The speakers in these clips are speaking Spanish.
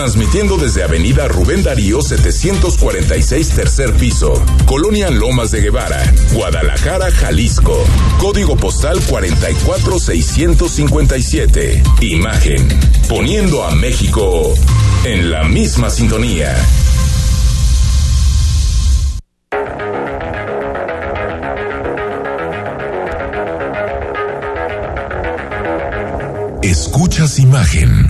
Transmitiendo desde Avenida Rubén Darío 746 tercer piso, Colonia Lomas de Guevara, Guadalajara, Jalisco. Código postal 44657. Imagen. Poniendo a México en la misma sintonía. Escuchas imagen.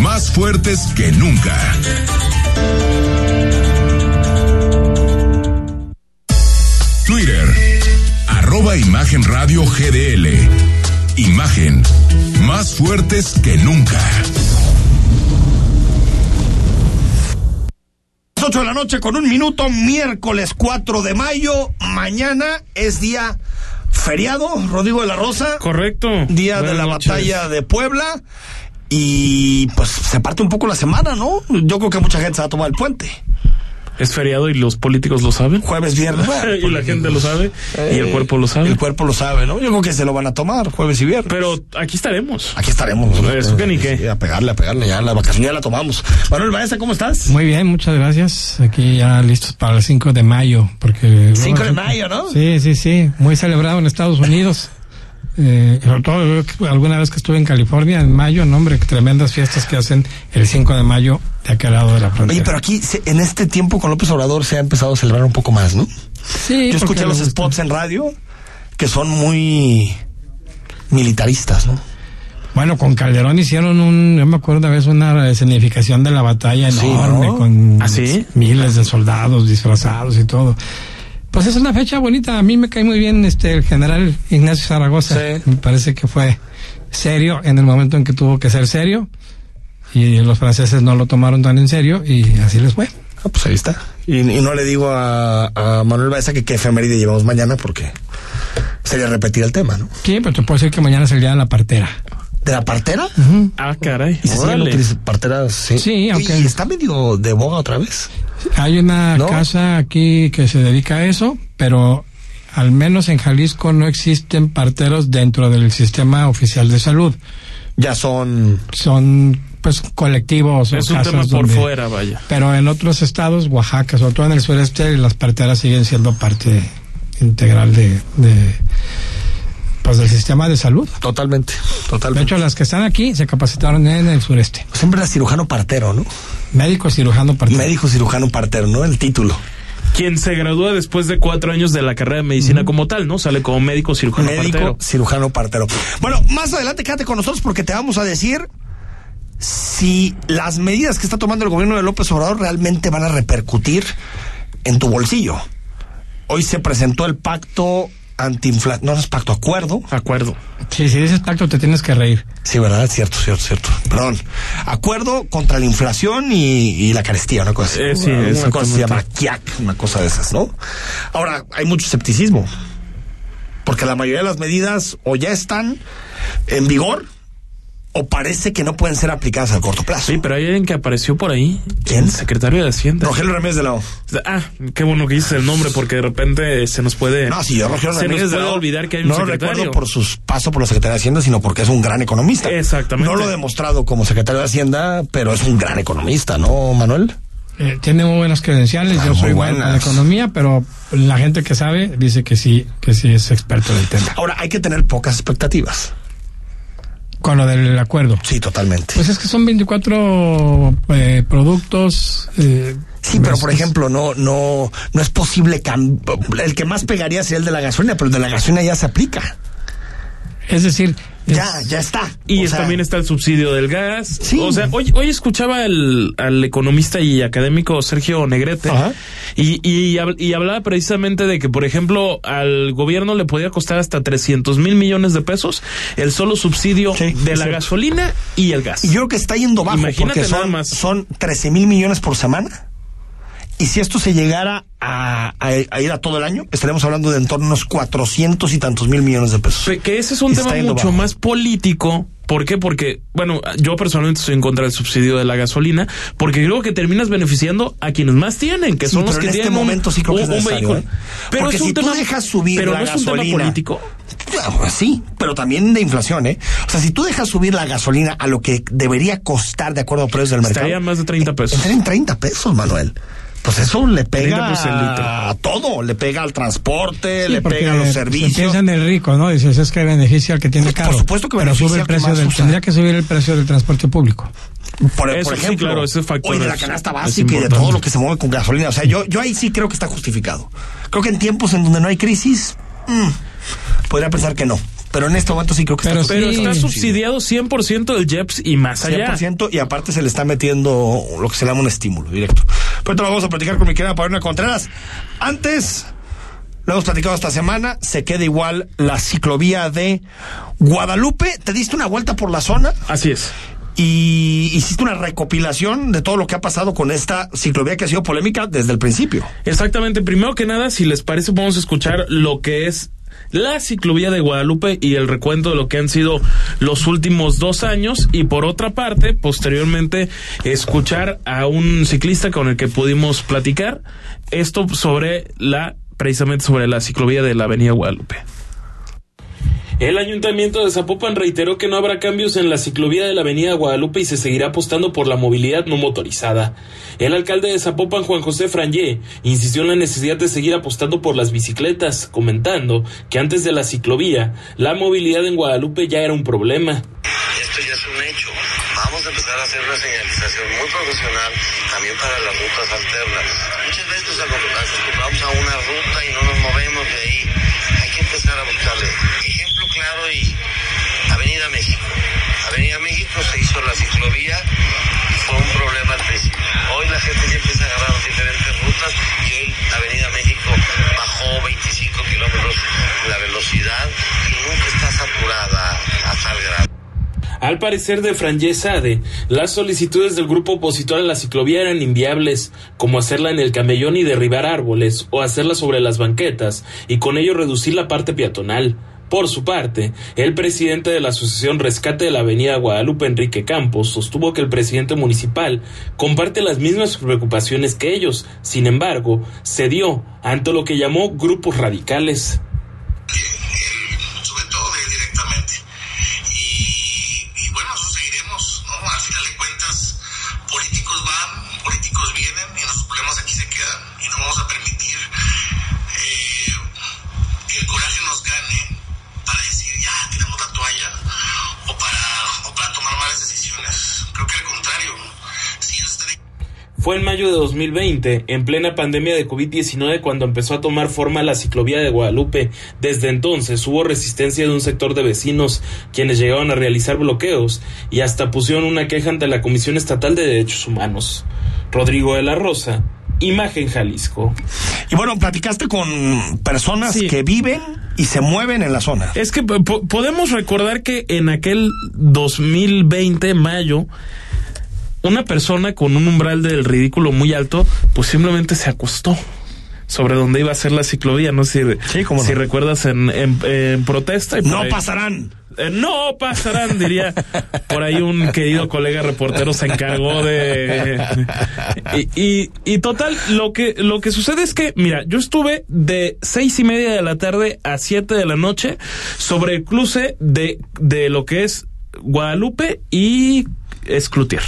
más fuertes que nunca. Twitter, arroba Imagen Radio GDL. Imagen, más fuertes que nunca. 8 de la noche con un minuto, miércoles 4 de mayo. Mañana es día feriado, Rodrigo de la Rosa. Correcto. Día de la noches. batalla de Puebla. Y pues se parte un poco la semana, ¿no? Yo creo que mucha gente se va a tomar el puente. Es feriado y los políticos lo saben. Jueves, viernes. bueno, y la gente lo sabe. y el eh, cuerpo lo sabe. El cuerpo lo sabe, ¿no? Yo creo que se lo van a tomar jueves y viernes. Pero aquí estaremos. Aquí estaremos. que ni qué. Sí, a pegarle, a pegarle. Ya la vacación ya la tomamos. Manuel Maestra, ¿cómo estás? Muy bien, muchas gracias. Aquí ya listos para el 5 de mayo. porque 5 de mayo, ¿no? Sí, sí, sí. Muy celebrado en Estados Unidos. Eh, sobre todo alguna vez que estuve en California en mayo, no hombre, tremendas fiestas que hacen el 5 de mayo de aquel lado de la frontera. Oye, pero aquí en este tiempo con López Obrador se ha empezado a celebrar un poco más, ¿no? sí, Yo escuché los spots en radio que son muy militaristas, ¿no? Bueno, con Calderón hicieron un, yo me acuerdo una vez una escenificación de la batalla Sí, enorme ¿no? con ¿Ah, sí? miles de soldados disfrazados y todo. Pues es una fecha bonita. A mí me cae muy bien este el general Ignacio Zaragoza. Sí. Me parece que fue serio en el momento en que tuvo que ser serio y los franceses no lo tomaron tan en serio y así les fue. Ah, pues ahí está. Y, y no le digo a, a Manuel Baeza que qué efeméride llevamos mañana porque sería repetir el tema, ¿no? Sí, pero te puedo decir que mañana es el día de la partera. ¿De la partera? Ah, caray. ¿Y se siguen utilizando parteras? Sí. Sí, aunque- Y está medio de boga otra vez. Hay una ¿No? casa aquí que se dedica a eso, pero al menos en Jalisco no existen parteros dentro del sistema oficial de salud. Ya son... Son pues colectivos o Es un casas tema por donde- fuera, vaya. Pero en otros estados, Oaxaca, sobre todo en el sureste, las parteras siguen siendo parte integral de, de pues del sistema de salud. Totalmente, De totalmente. hecho, las que están aquí se capacitaron en el sureste. Siempre era cirujano partero, ¿no? Médico cirujano partero. Médico cirujano partero, ¿no? El título. Quien se gradúa después de cuatro años de la carrera de medicina como tal, ¿no? Sale como médico cirujano Médico partero. cirujano partero. Bueno, más adelante quédate con nosotros porque te vamos a decir si las medidas que está tomando el gobierno de López Obrador realmente van a repercutir en tu bolsillo. Hoy se presentó el pacto antiinflación, no no es pacto, acuerdo. Acuerdo. Sí, si dices pacto te tienes que reír. Sí, ¿verdad? Cierto, cierto, cierto. Perdón. Acuerdo contra la inflación y, y la carestía, una cosa así. Eh, sí, una cosa se llama. KIAC, una cosa de esas, ¿no? Ahora, hay mucho escepticismo. Porque la mayoría de las medidas o ya están en vigor o parece que no pueden ser aplicadas a corto plazo. Sí, pero hay alguien que apareció por ahí. ¿Quién? El secretario de Hacienda. Rogelio Ramírez de la O. Ah, qué bueno que dices el nombre porque de repente se nos puede. No, si yo Rogelio se Ramírez nos de la O, olvidar que hay un no lo secretario. recuerdo por sus pasos por la Secretaría de Hacienda, sino porque es un gran economista. Exactamente. No lo he demostrado como secretario de Hacienda, pero es un gran economista, ¿no, Manuel? Eh, tiene muy buenas credenciales, Ah, yo soy bueno en buenas. economía, pero la gente que sabe dice que sí, que sí es experto del tema. Ahora, hay que tener pocas expectativas. Con lo del acuerdo. Sí, totalmente. Pues es que son 24 eh, productos. eh, Sí, pero pues, por ejemplo, no, no, no es posible el que más pegaría sería el de la gasolina, pero el de la gasolina ya se aplica. Es decir, ya, ya está. Y sea, también está el subsidio del gas. Sí. O sea, hoy, hoy escuchaba al, al economista y académico Sergio Negrete y, y, hab- y hablaba precisamente de que, por ejemplo, al gobierno le podía costar hasta 300 mil millones de pesos el solo subsidio Sí, de la gasolina y el gas. Y yo creo que está yendo bajo Imagínate porque nada son, más. son 13 mil millones por semana. Y si esto se llegara a, a- a ir a todo el año, estaremos hablando de en torno a unos 400 y tantos mil millones de pesos. Que ese es un Está tema mucho bajo. más político. ¿Por qué? Porque, bueno, yo personalmente estoy en contra del subsidio de la gasolina, porque creo que terminas beneficiando a quienes más tienen, que Sí, son los que en este tienen un- momento sí creo que es un vehículo. ¿eh? Pero Porque es un si tú dejas subir pero la no es un tema gasolina- político. Ah, Sí, pero también de inflación, ¿eh? O sea, si tú dejas subir la gasolina a lo que debería costar de acuerdo a precios del mercado. Estaría más de 30 pesos. Estaría en 30 pesos, Manuel. Pues eso le 30 pega pesos el litro. a todo, le pega al transporte, Sí, le pega a los se servicios. piensa en el rico, ¿no? Dices, es que beneficia al que tiene Pues, por carro. supuesto que pero beneficia sube el que precio más del, usa. tendría que subir el precio del transporte público. Por, Eso por sí, ejemplo, claro, ese factor o de la canasta básica y de todo lo que se mueve con gasolina. O sea, yo, yo ahí sí creo que está justificado. Creo que en tiempos en donde no hay crisis, mm, podría pensar que no. Pero en este momento sí creo que Pero está Pero Sí. está subsidiado 100% del JEPS y más allá. 100% y aparte se le está metiendo lo que se llama un estímulo directo. Pero vamos a platicar con mi querida Paulina Contreras. Antes, lo hemos platicado esta semana, se queda igual la ciclovía de Guadalupe. Te diste una vuelta por la zona Así es. y hiciste una recopilación de todo lo que ha pasado con esta ciclovía que ha sido polémica desde el principio. Exactamente. Primero que nada, si les parece, vamos a escuchar lo que es la ciclovía de Guadalupe y el recuento de lo que han sido los últimos dos años. Y por otra parte, posteriormente, escuchar a un ciclista con el que pudimos platicar esto sobre la, precisamente sobre la ciclovía de la Avenida Guadalupe. El ayuntamiento de Zapopan reiteró que no habrá cambios en la ciclovía de la Avenida Guadalupe y se seguirá apostando por la movilidad no motorizada. El alcalde de Zapopan, Juan José Frangé, insistió en la necesidad de seguir apostando por las bicicletas, comentando que antes de la ciclovía, la movilidad en Guadalupe ya era un problema. Esto ya es un hecho. Vamos a empezar a hacer una señalización muy profesional también para las rutas alternas. Muchas veces nos a una ruta y no nos movemos de ahí. Claro y Avenida México. Avenida México se hizo la ciclovía y fue un problema al principio. Hoy la gente ya empieza a agarrar diferentes rutas y hoy Avenida México bajó 25 kilómetros la velocidad y nunca está saturada a tal grado. Al parecer de Frangé Sade, las solicitudes del grupo opositor a la ciclovía eran inviables, como hacerla en el camellón y derribar árboles, o hacerla sobre las banquetas, y con ello reducir la parte peatonal. Por su parte, el presidente de la Asociación Rescate de la Avenida Guadalupe, Enrique Campos, sostuvo que el presidente municipal comparte las mismas preocupaciones que ellos. Sin embargo, cedió ante lo que llamó grupos radicales. Fue en mayo de 2020, en plena pandemia de COVID-19, cuando empezó a tomar forma la ciclovía de Guadalupe. Desde entonces hubo resistencia de un sector de vecinos, quienes llegaron a realizar bloqueos y hasta pusieron una queja ante la Comisión Estatal de Derechos Humanos. Rodrigo de la Rosa, Imagen Jalisco. Y bueno, platicaste con personas Sí. que viven y se mueven en la zona. Es que po- podemos recordar que en aquel 2020, mayo, una persona con un umbral del ridículo muy alto, pues simplemente se acostó sobre donde iba a ser la ciclovía. No sé si, Sí, cómo no. si recuerdas en, en- en protesta. y No ahí- pasarán. Eh, no pasarán, diría. Por ahí un querido colega reportero se encargó de. Y, y, y total, lo que, lo que sucede es que, mira, yo estuve de seis y media de la tarde a siete de la noche sobre el cruce de, de lo que es Guadalupe y Esclutier.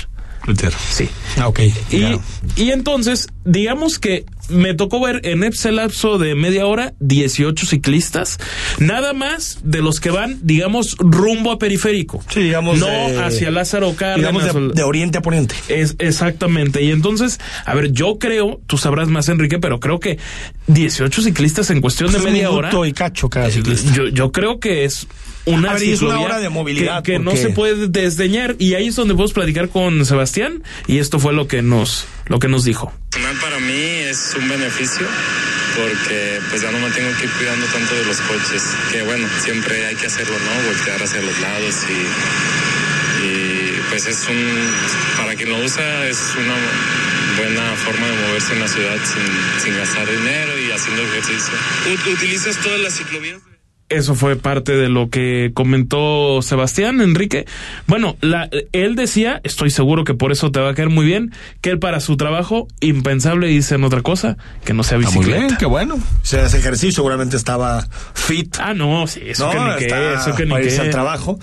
Sí. Ah, ok. Y, claro. y entonces, digamos que me tocó ver en ese lapso de media hora 18 ciclistas, nada más de los que van, digamos, rumbo a periférico. Sí, digamos, No de- hacia Lázaro Cárdenas. Digamos de, oriente a poniente. es exactamente. Y entonces, a ver, yo creo, tú sabrás más, Enrique, pero creo que 18 ciclistas en cuestión de Pues media hora. y cacho cada ciclista. Yo, yo creo que es una, ver, es hora de movilidad, que, que no se puede desdeñar y ahí es donde podemos platicar con Sebastián y esto fue lo que nos lo que nos dijo. Para mí es un beneficio porque pues ya no me tengo que ir cuidando tanto de los coches, que bueno, siempre hay que hacerlo, ¿no? Voltear hacia los lados y, y pues es un, para quien lo usa es una buena forma de moverse en la ciudad sin, sin gastar dinero y haciendo ejercicio. ¿Ut- ¿Utilizas todas las ciclovías? Eso fue parte de lo que comentó Sebastián Enrique. Bueno, la, él decía, estoy seguro que por eso te va a caer muy bien, que él para su trabajo impensable dicen otra cosa que no sea muy bicicleta. bien, qué bueno. Se hace ejercicio, seguramente estaba fit. Ah, no, sí, eso que ni qué, eso que ni para irse qué. al trabajo.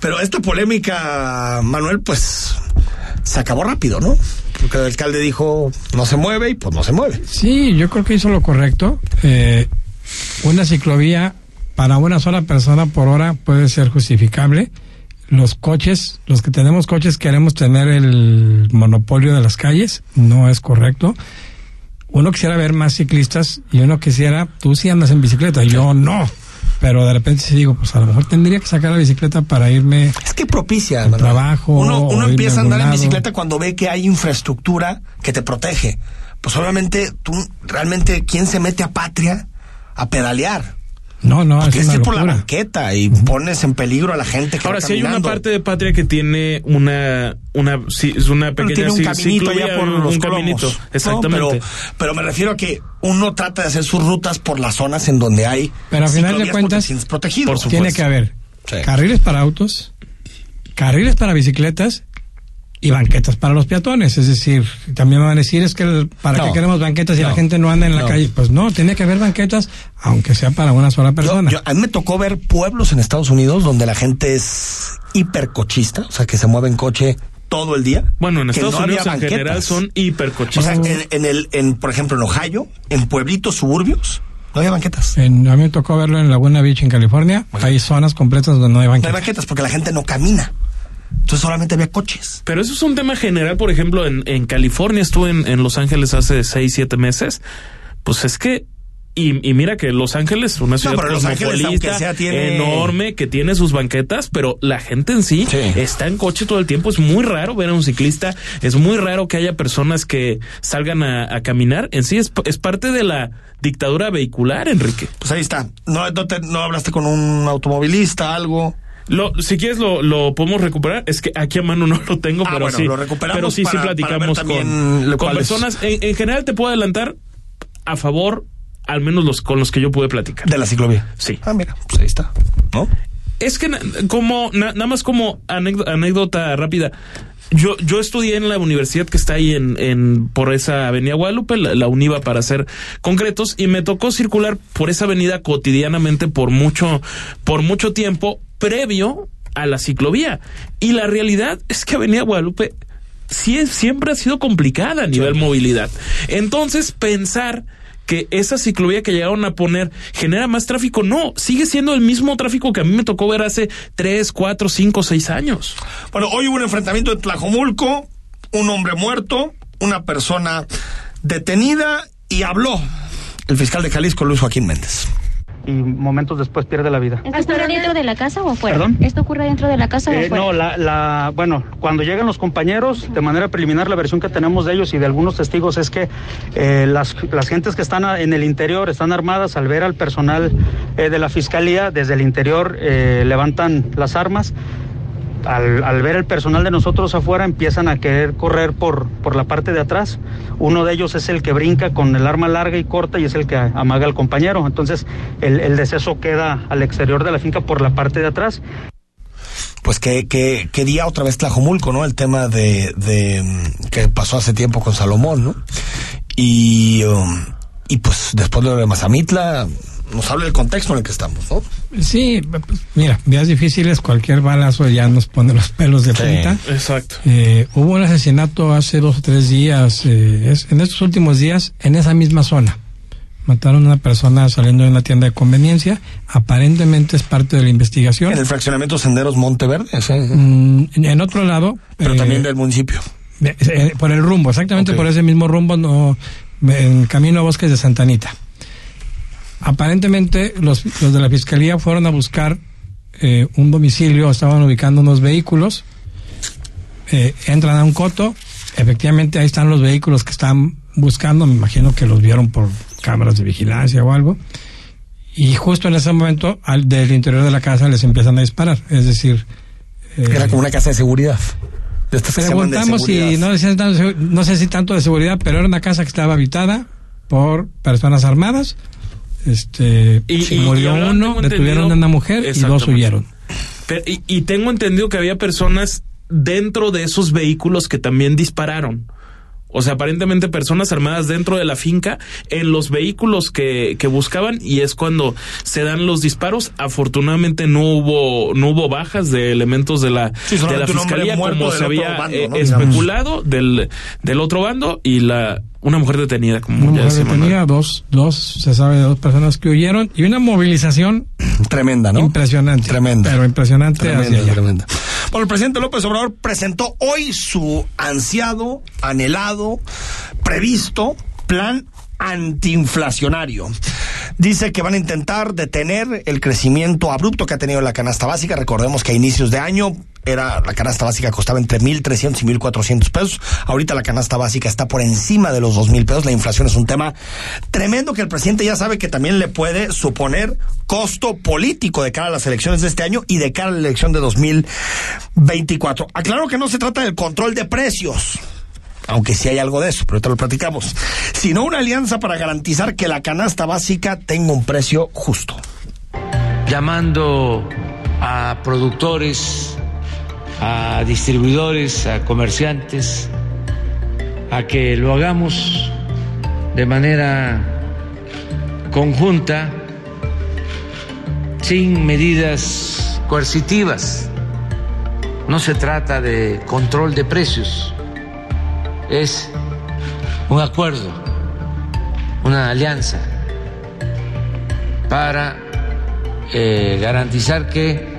Pero esta polémica, Manuel, pues se acabó rápido, ¿no? Porque el alcalde dijo no se mueve y pues no se mueve. Sí, yo creo que hizo lo correcto. Eh, una ciclovía para una sola persona por hora puede ser justificable. Los coches, los que tenemos coches queremos tener el monopolio de las calles, no es correcto. Uno quisiera ver más ciclistas y uno quisiera, tú sí andas en bicicleta, yo no. Pero de repente sí digo, pues a lo mejor tendría que sacar la bicicleta para irme Es que propicia, Al trabajo, Uno, uno empieza a andar en bicicleta cuando ve que hay infraestructura que te protege. Pues obviamente, tú realmente, ¿quién se mete a patria a pedalear? No, no, es Tienes una ir por la banqueta y pones en peligro a la gente que Ahora, va si hay una parte de Patria que tiene una una sí, es una pequeña tiene un caminito por un- los un colomos. caminito, ¿no? exactamente. pero, pero me refiero a que uno trata de hacer sus rutas por las zonas en donde hay Pero a final de porque cuentas, protegido. por supuesto. Tiene que haber Sí. carriles para autos, carriles para bicicletas y banquetas para los peatones. Es decir, también me van a decir, es que el- para No. qué queremos banquetas si No. la gente no anda en la No. calle. Pues no, tiene que haber banquetas, aunque sea para una sola persona. yo- a mí me tocó ver pueblos en Estados Unidos donde la gente es hipercochista, o sea, que se mueve en coche todo el día. Bueno, en Estados Unidos en banquetas. general son O sea, hipercochistas. en, en el, en, por ejemplo, en Ohio, en pueblitos suburbios, no había banquetas. En- a mí me tocó verlo en Laguna Beach, en California. Hay zonas completas donde no hay No hay banquetas. banquetas porque la gente no camina. Entonces solamente había coches. Pero eso es un tema general, por ejemplo, en, en California, estuve en, en Los Ángeles hace seis, siete meses. Pues es que, y, y mira que Los Ángeles, una ciudad pero Los Ángeles, cosmopolita, aunque sea, tiene- enorme, que tiene sus banquetas, pero la gente en sí, Sí. está en coche todo el tiempo. Es muy raro ver a un ciclista, es muy raro que haya personas que salgan a, a caminar. En sí es, es parte de la dictadura vehicular, Enrique. Pues ahí está. No, no, te- no hablaste con un automovilista, algo. Lo, si quieres lo, lo podemos recuperar. Es que aquí a mano no lo tengo, Ah, pero bueno, sí. lo recuperamos pero sí, sí para- platicamos con, personas. En, en general te puedo adelantar a favor, al menos los con los que yo pude platicar. De la ciclovía. Sí. Ah, mira, pues ahí está. ¿No? Es que como na- nada más como anécdota, anécdota rápida. Yo, yo estudié en la universidad que está ahí en, en por esa avenida Guadalupe, la, la UNIVA para ser concretos, y me tocó circular por esa avenida cotidianamente por mucho, por mucho tiempo previo a la ciclovía. Y la realidad es que Avenida Guadalupe sí siempre ha sido complicada a nivel movilidad. Entonces, pensar que esa ciclovía que llegaron a poner genera más tráfico, no, sigue siendo el mismo tráfico que a mí me tocó ver hace 3, 4, 5, 6 años. Bueno, hoy hubo un enfrentamiento en Tlajomulco, un hombre muerto, una persona detenida y habló el fiscal de Jalisco, Luis Joaquín Méndez. Y momentos después pierde la vida. ¿Esto ocurre dentro de la casa o afuera? ¿Perdón? ¿Esto ocurre dentro de la casa o Eh, afuera? no, la, la, bueno, cuando llegan los compañeros, de manera preliminar, la versión que tenemos de ellos y de algunos testigos es que eh, las, las gentes que están en el interior están armadas al ver al personal eh, de la fiscalía, desde el interior levantan las armas. Al, al ver el personal de nosotros afuera empiezan a querer correr por, por la parte de atrás. Uno de ellos es el que brinca con el arma larga y corta y es el que amaga al compañero. Entonces el, el deceso queda al exterior de la finca por la parte de atrás Pues que, que, que día otra vez Tlajomulco, ¿no? El tema de, de mm, que pasó hace tiempo con Salomón, ¿no? Y, um, y pues después de Mazamitla, nos habla del contexto en el que estamos, ¿no? Sí, pues, mira, días difíciles, cualquier balazo ya nos pone los pelos de Sí. punta. Exacto. Eh, hubo un asesinato hace dos o tres días, eh, es- en estos últimos días, en esa misma zona. Mataron a una persona saliendo de una tienda de conveniencia. Aparentemente es parte de la investigación. En el fraccionamiento Senderos Monteverde, sí. Mm, en otro lado. pero eh, también del municipio. eh, eh, por el rumbo, exactamente por ese mismo rumbo, no, en camino a Bosques de Santa Anita. Aparentemente los, los de la fiscalía fueron a buscar eh, un domicilio, estaban ubicando unos vehículos, eh, entran a un coto, efectivamente ahí están los vehículos que están buscando, me imagino que los vieron por cámaras de vigilancia o algo, y justo en ese momento al del interior de la casa les empiezan a disparar, es decir... eh, Era como una casa de seguridad. De de Preguntamos si no, decían tanto no sé si tanto de seguridad, pero era una casa que estaba habitada por personas armadas. Este Y- y- murió y uno, detuvieron a una mujer y dos huyeron. Pero- y tengo entendido que había personas dentro de esos vehículos que también dispararon. O sea, aparentemente personas armadas dentro de la finca en los vehículos que, que buscaban y es cuando se dan los disparos. Afortunadamente no hubo no hubo bajas de elementos de la, Sí, de la fiscalía como se había bando, eh, ¿no? especulado del, del otro bando y la una mujer detenida como Una ya mujer detenida, dos, dos, se sabe de dos personas que huyeron y una movilización Tremenda, ¿no? impresionante. Tremenda. Pero impresionante hacia Tremenda, allá. tremenda. Bueno, el presidente López Obrador presentó hoy su ansiado, anhelado, previsto plan antiinflacionario. Dice que van a intentar detener el crecimiento abrupto que ha tenido la canasta básica. Recordemos que a inicios de año era la canasta básica costaba entre 1.300 y 1.400 pesos. Ahorita la canasta básica está por encima de los 2.000 pesos. La inflación es un tema tremendo que el presidente ya sabe que también le puede suponer costo político de cara a las elecciones de este año y de cara a la elección de 2024. Aclaro que no se trata del control de precios aunque sí hay algo de eso, pero ahorita lo platicamos, sino una alianza para garantizar que la canasta básica tenga un precio justo. llamando a productores, a distribuidores, a comerciantes, a que lo hagamos de manera conjunta, sin medidas coercitivas. No se trata de control de precios, es un acuerdo, una alianza para eh, garantizar que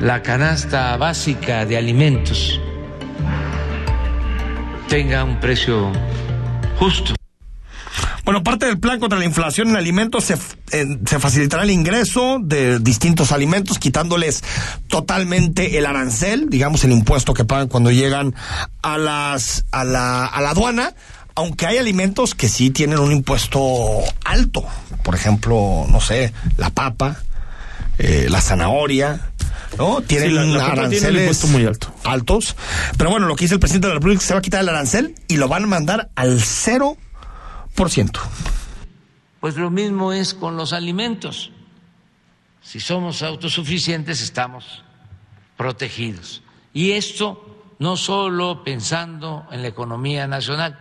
la canasta básica de alimentos tenga un precio justo. Bueno, parte del plan contra la inflación en alimentos se, eh, se facilitará el ingreso de distintos alimentos, quitándoles totalmente el arancel, digamos el impuesto que pagan cuando llegan a las a la, a la aduana, aunque hay alimentos que sí tienen un impuesto alto, por ejemplo, no sé, la papa, eh, la zanahoria, ¿no? Tienen Sí, la- la papa tiene un aranceles muy alto. altos. Pero bueno, lo que dice el presidente de la República es que se va a quitar el arancel y lo van a mandar al 0%. Pues lo mismo es con los alimentos. Si somos autosuficientes estamos protegidos. Y esto no solo pensando en la economía nacional,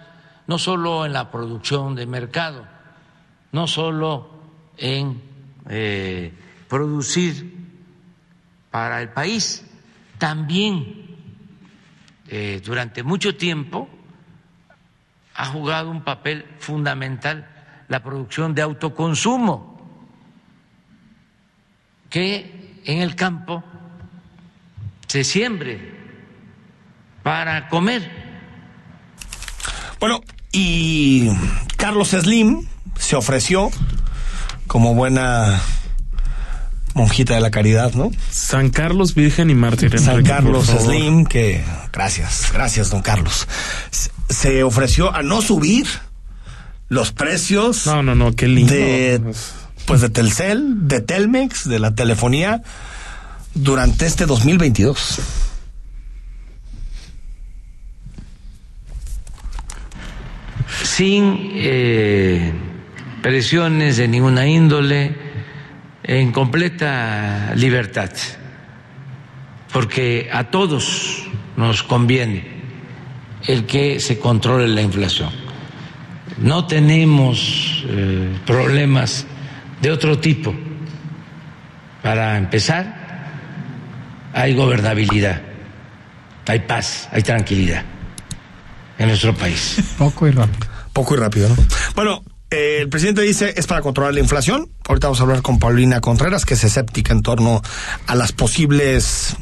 no solo en la producción de mercado, no solo en eh, producir para el país, también eh, durante mucho tiempo ha jugado un papel fundamental la producción de autoconsumo, que en el campo se siembre para comer. Bueno, y Carlos Slim se ofreció como buena monjita de la caridad, ¿no? San Carlos Virgen y Mártir. San Enrique, Carlos. Slim, que gracias, gracias, don Carlos. Se ofreció a no subir los precios No, no, no, qué lindo. de pues de Telcel, de Telmex, de la telefonía durante este 2022. sin eh, presiones de ninguna índole, en completa libertad, porque a todos nos conviene el que se controle la inflación. No tenemos eh, problemas de otro tipo. Para empezar, hay gobernabilidad, hay paz, hay tranquilidad en nuestro país. Poco y rápido. Poco y rápido, ¿no? Bueno, el presidente dice es para controlar la inflación. Ahorita vamos a hablar con Paulina Contreras, que es escéptica en torno a las posibles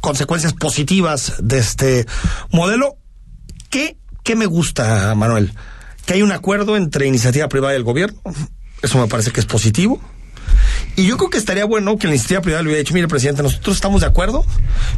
consecuencias positivas de este modelo. ¿Qué, qué me gusta, Manuel? Que hay un acuerdo entre iniciativa privada y el gobierno. Eso me parece que es positivo. Y yo creo que estaría bueno que la iniciativa privada le hubiera dicho, mire, presidente, nosotros estamos de acuerdo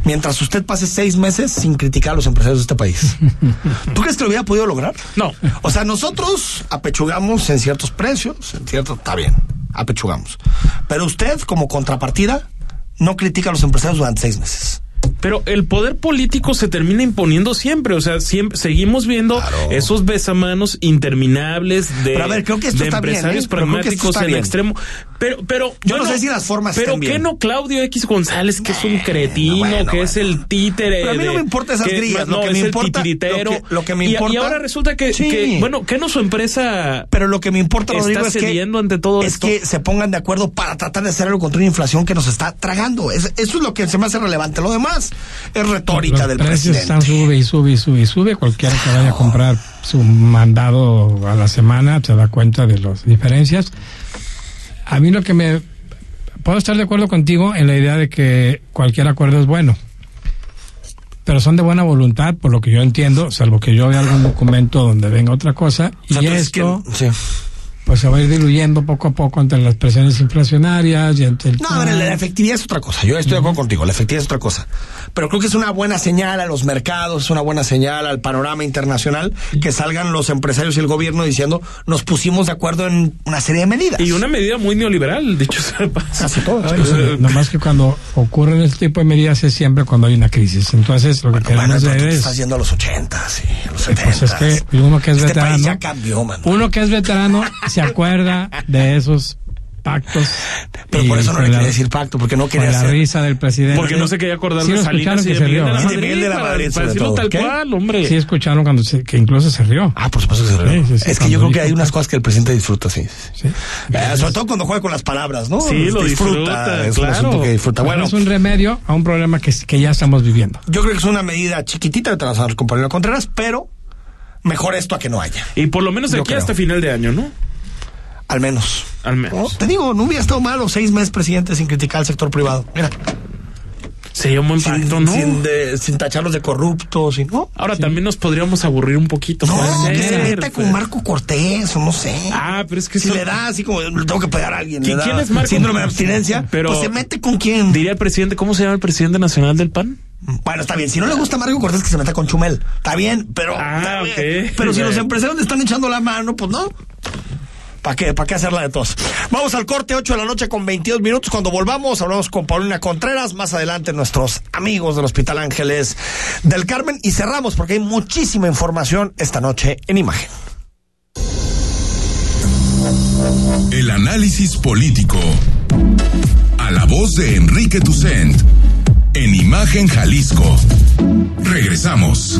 mientras usted pase seis meses sin criticar a los empresarios de este país. ¿Tú crees que lo hubiera podido lograr? No. O sea, nosotros apechugamos en ciertos precios, en cierto, está bien, apechugamos. Pero usted, como contrapartida, no critica a los empresarios durante seis meses. Pero el poder político se termina imponiendo siempre, o sea, siempre seguimos viendo Claro. esos besamanos interminables de, Pero a ver, creo que esto de está bien, empresarios ¿eh? Pragmáticos en bien. extremo. Pero, pero Yo no sé si las formas Pero qué no Claudio X González, que es un cretino, bueno, que es el títere. Pero a mí no me importa esas que- grillas, lo no, que es me el importa- titiritero. lo que- lo que me Y- Y, importa- ahora resulta que, Sí. que, bueno, que no su empresa. Pero lo que me importa, Está Rodrigo, es que, ante todo es esto. que se pongan de acuerdo para tratar de hacer algo contra una inflación que nos está tragando. Es- eso es lo que se me hace relevante. Lo demás es retórica Los del precios presidente. están sube y sube y sube y sube. Cualquiera que vaya a comprar su mandado a la semana se da cuenta de las diferencias. A mí lo que me... Puedo estar de acuerdo contigo en la idea de que cualquier acuerdo es bueno. Pero son de buena voluntad, por lo que yo entiendo, salvo que yo vea algún documento donde venga otra cosa. O sea, y esto, que- sí. Pues se va a ir diluyendo poco a poco entre las presiones inflacionarias y entre el... No, a ver, la efectividad es otra cosa. Yo estoy de acuerdo contigo, la efectividad es otra cosa. Pero creo que es una buena señal a los mercados, es una buena señal al panorama internacional que salgan los empresarios y el gobierno diciendo nos pusimos de acuerdo en una serie de medidas. Y una medida muy neoliberal, dicho sea de paso. Casi todas. Pues, nomás que cuando ocurren este tipo de medidas es siempre cuando hay una crisis. Entonces, lo que Bueno, queremos te es... estás yendo a los 80, sí, a los 70. Pues es que uno que es este veterano... país ya cambió, man. Uno que es veterano se acuerda de esos pactos. Pero por eso no le la- quería decir pacto, porque no quería la hacer. risa del presidente. Porque no se quería acordar Sí de Salinas escucharon y que de se Miguel rió, de la. Y de Miguel de la Madrid, Madrid, para decirlo todo. tal ¿Qué? cual, hombre. Sí escucharon cuando se- que incluso se rió. Ah, por supuesto que se rió. Sí, sí, sí, es que yo creo que hay unas cosas que el presidente disfruta, sí. Sí. Eh, sobre todo cuando juega con las palabras, ¿no? Sí, lo disfruta, Es un claro. asunto que disfruta. Bueno, es un remedio a un problema que, que ya estamos viviendo. yo creo que es una medida chiquitita de transar con Paulina Contreras, pero mejor esto a que no haya. Y por lo menos de aquí creo. hasta final de año, ¿no? Al menos. Al ¿No? menos. Te digo, no hubiera estado mal los seis meses presidente sin criticar al sector privado. Mira, Sería un buen sin, pacto, ¿no? sin, de- sin tacharlos de corruptos y no. Ahora también nos podríamos aburrir un poquito. No, puede que se meta con. Marco Cortés o no sé. Ah, pero es que si eso- le da así como le tengo que pegar a alguien. ¿Qui- le da quién es Marco? Síndrome de abstinencia. Pero- pues se mete con quién. Diría el presidente, ¿cómo se llama el presidente nacional del PAN? Bueno, está bien. Si no le gusta Marco Cortés, que se meta con Chumel. Está bien, pero. Ah, bien. ok. Pero si los empresarios le están echando la mano, pues no. ¿Para qué? ¿Para qué hacerla de tos? Vamos al corte, 8 de la noche con 22 minutos. Cuando volvamos, hablamos con Paulina Contreras. Más adelante, nuestros amigos del Hospital Ángeles del Carmen. Y cerramos porque hay muchísima información esta noche en imagen. El análisis político. A la voz de Enrique Tucent. En Imagen Jalisco. Regresamos.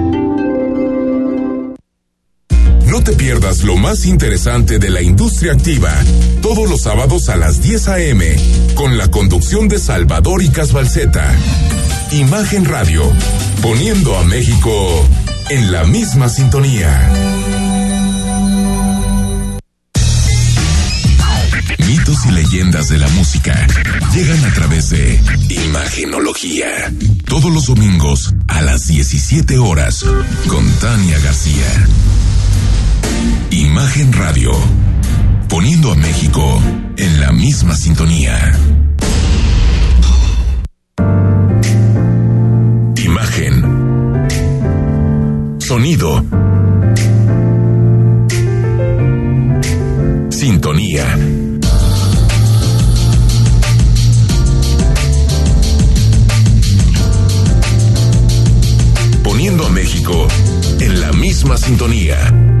No te pierdas lo más interesante de la industria activa, todos los sábados a las 10 a.m., con la conducción de Salvador y Casbalceta. Imagen Radio, poniendo a México en la misma sintonía. Mitos y leyendas de la música llegan a través de Imagenología. Todos los domingos a las 17 horas con Tania García. Imagen Radio, poniendo a México en la misma sintonía. Imagen. Sonido. Sintonía. Poniendo a México en la misma sintonía.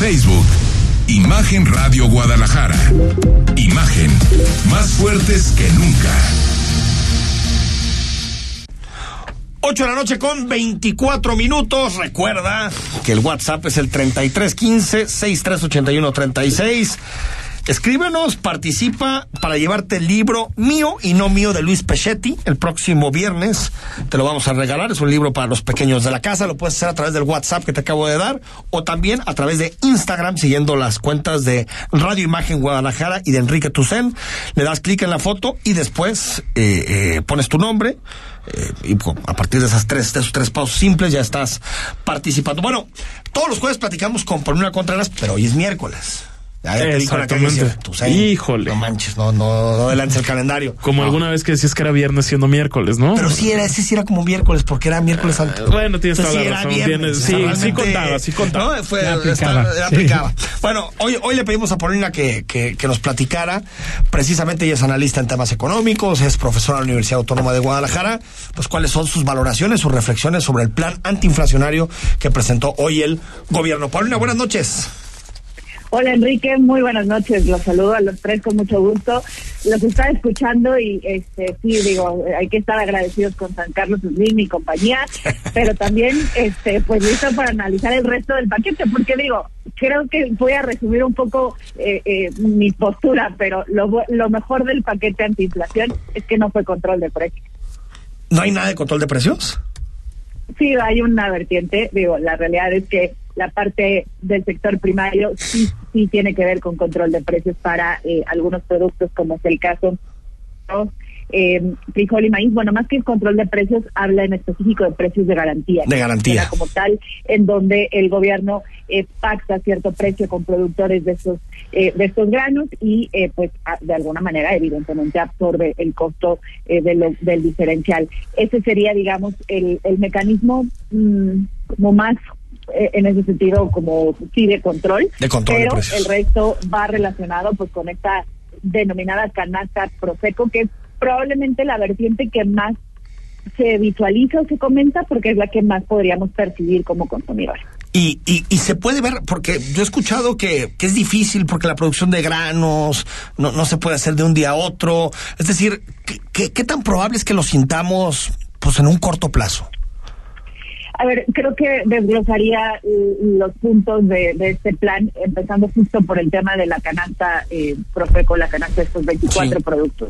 Facebook, Imagen Radio Guadalajara. Imagen, más fuertes que nunca. 8 de la noche con 24 minutos. Recuerda que el WhatsApp es el 3315 638136. Escríbenos, participa para llevarte el libro mío y no mío de Luis Pechetti el próximo viernes. Te lo vamos a regalar. Es un libro para los pequeños de la casa. Lo puedes hacer a través del WhatsApp que te acabo de dar o también a través de Instagram siguiendo las cuentas de Radio Imagen Guadalajara y de Enrique Tucen. Le das clic en la foto y después eh, eh, pones tu nombre. Eh, y a partir de esas tres, de esos tres pasos simples ya estás participando. Bueno, todos los jueves platicamos con Paulina Contreras, pero hoy es miércoles. Exactamente. Híjole. No manches, no, no, no adelantes el calendario. Como No. alguna vez que decías que era viernes siendo miércoles, ¿no? Pero sí era, ese sí era como miércoles, porque era miércoles santo. bueno, tienes toda la razón, viernes, sí, sí contaba, sí contaba. ¿no? Fue, Ya aplicaba, está- ya sí. aplicaba. Bueno, hoy, hoy le pedimos a Paulina que, que, que nos platicara. Precisamente ella es analista en temas económicos, es profesora de la Universidad Autónoma de Guadalajara. Pues cuáles son sus valoraciones, sus reflexiones sobre el plan antiinflacionario que presentó hoy el gobierno. Paulina, buenas noches. Hola Enrique, muy buenas noches. Los saludo a los tres con mucho gusto. Los estaba escuchando y este sí digo, hay que estar agradecidos con San Carlos Slim y compañía, pero también este pues listo para analizar el resto del paquete, porque digo, creo que voy a resumir un poco eh, eh, mi postura, pero lo, lo mejor del paquete antiinflación es que no fue control de precios. ¿No hay nada de control de precios? Sí, hay una vertiente, digo, la realidad es que la parte del sector primario sí, sí tiene que ver con control de precios para eh, algunos productos, como es el caso ¿no? eh, frijol y maíz. Bueno, más que el control de precios, habla en específico de precios de garantía. De garantía. Como tal, en donde el gobierno eh, pacta cierto precio con productores de estos eh, de estos granos y eh, pues a- de alguna manera evidentemente absorbe el costo eh, de lo- del diferencial. Ese sería, digamos, el, el mecanismo mm, como más en ese sentido como sí de control, De control de pero el resto va relacionado pues con esta denominada canasta Profeco que es probablemente la vertiente que más se visualiza o se comenta porque es la que más podríamos percibir como consumidores. Y, y, y se puede ver, porque yo he escuchado que, que es difícil porque la producción de granos no, no se puede hacer de un día a otro. Es decir, ¿qué, qué, qué tan probable es que lo sintamos pues en un corto plazo? A ver, creo que desglosaría eh, los puntos de, de este plan, empezando justo por el tema de la canasta eh, Profeco, la canasta de estos 24 Sí. productos.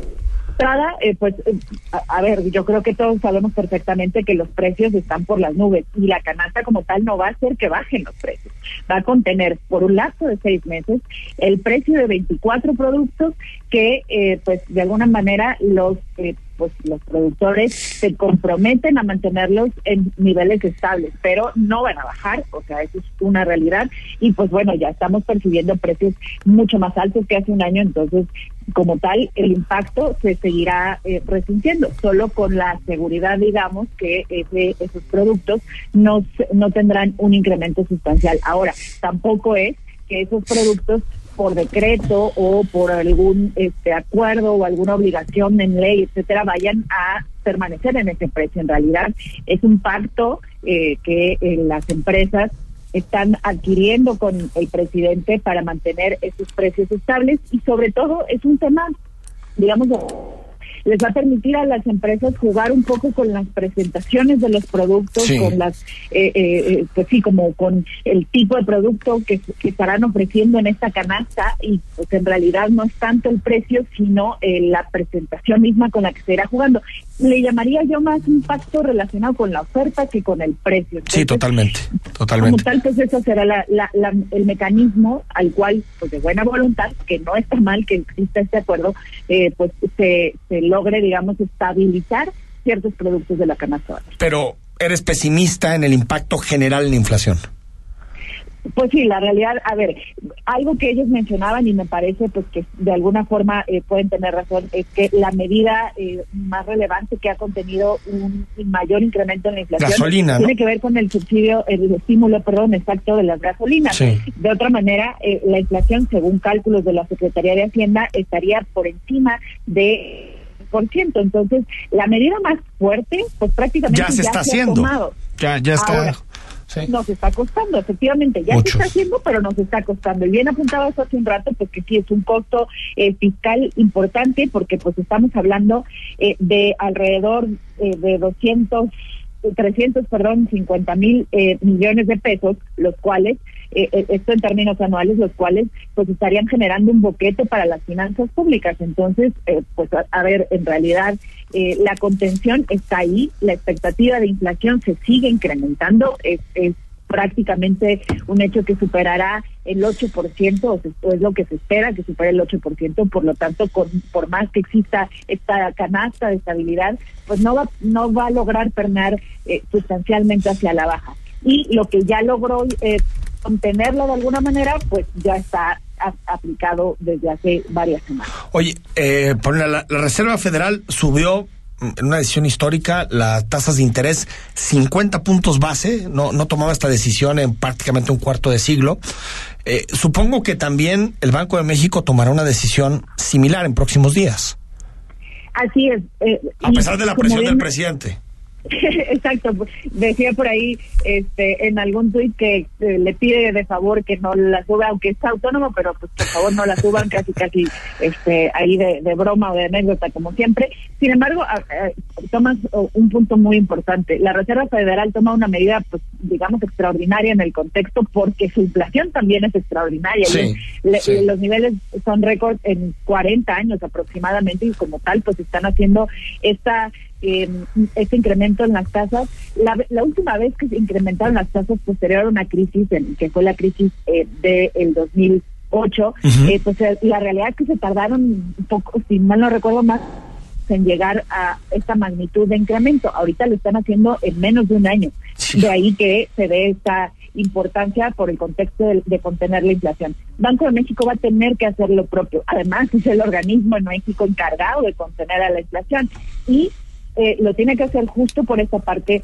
Entrada, eh, pues, eh, a, a ver, yo creo que todos sabemos perfectamente que los precios están por las nubes y la canasta como tal no va a hacer que bajen los precios. Va a contener por un lapso de seis meses el precio de 24 productos que, eh, pues, de alguna manera los eh, pues los productores se comprometen a mantenerlos en niveles estables, pero no van a bajar, o sea, eso es una realidad y pues bueno, ya estamos percibiendo precios mucho más altos que hace un año, entonces como tal el impacto se seguirá eh, resintiendo, solo con la seguridad, digamos, que ese, esos productos no, no tendrán un incremento sustancial. Ahora, tampoco es que esos productos por decreto o por algún este acuerdo o alguna obligación en ley, etcétera, vayan a permanecer en ese precio. En realidad es un pacto eh, que eh, las empresas están adquiriendo con el presidente para mantener esos precios estables y sobre todo es un tema, digamos, les va a permitir a las empresas jugar un poco con las presentaciones de los productos, Sí. con las, eh, eh, eh, pues sí, como con el tipo de producto que, que estarán ofreciendo en esta canasta y pues en realidad no es tanto el precio, sino eh, la presentación misma con la que se irá jugando. Le llamaría yo más un pacto relacionado con la oferta que con el precio. Sí, Entonces, totalmente, como totalmente. tal, pues eso será la, la- la- el mecanismo al cual, pues de buena voluntad, que no está mal que exista este acuerdo, eh, pues se, se logre, digamos, estabilizar ciertos productos de la canasta. Pero eres pesimista en el impacto general en la inflación. Pues sí, la realidad, a ver, algo que ellos mencionaban y me parece pues que de alguna forma eh, pueden tener razón es que la medida eh, más relevante que ha contenido un mayor incremento en la inflación tiene que ver con el subsidio, el estímulo, perdón, exacto de las gasolinas. De otra manera, eh, la inflación, según cálculos de la Secretaría de Hacienda, estaría por encima de por ciento. Entonces, la medida más fuerte, pues prácticamente ya se está haciendo. Ya, ya está. Nos está costando, efectivamente, ya se está haciendo, pero nos está costando. Y bien apuntado eso hace un rato, pues que sí es un costo eh, fiscal importante, porque pues estamos hablando eh, de alrededor eh, de 200 300, perdón, 50 mil eh, millones de pesos, los cuales, eh, eh, esto en términos anuales, los cuales pues estarían generando un boquete para las finanzas públicas. Entonces, pues a, ver, en realidad la contención está ahí, la expectativa de inflación se sigue incrementando, es, es prácticamente un hecho que superará el 8%, o, es lo que se espera que supere el 8%, por lo tanto, con, por más que exista esta canasta de estabilidad, pues no va, no va a lograr permear eh, sustancialmente hacia la baja. Y lo que ya logró eh, contenerlo de alguna manera, pues ya está aplicado desde hace varias semanas. Oye, eh, la, la Reserva Federal subió una decisión histórica las tasas de interés 50 puntos base, no, no tomaba esta decisión en prácticamente un cuarto de siglo. Eh, supongo que también el Banco de México tomará una decisión similar en próximos días. Así es. Eh, a pesar de la presión del presidente. Exacto, decía por ahí este en algún tuit que eh, le pide de favor que no la suba, aunque está autónomo, pero pues por favor no la suban casi casi este ahí de, broma o de anécdota como siempre. Sin embargo, tomas un punto muy importante. La Reserva Federal toma una medida pues digamos extraordinaria en el contexto porque su inflación también es extraordinaria. los niveles son récord en 40 años aproximadamente y como tal pues están haciendo esta eh, este incremento en las tasas. La, la, última vez que se incrementaron las tasas posterior a una crisis, en, que fue la crisis eh, del 2008, eh, pues eh, la realidad es que se tardaron un poco, si mal no recuerdo más, en llegar a esta magnitud de incremento. Ahorita lo están haciendo en menos de un año. De ahí que se ve esta importancia por el contexto de, de, contener la inflación. Banco de México va a tener que hacer lo propio. Además, es el organismo en México encargado de contener a la inflación. Y eh, lo tiene que hacer justo por esta parte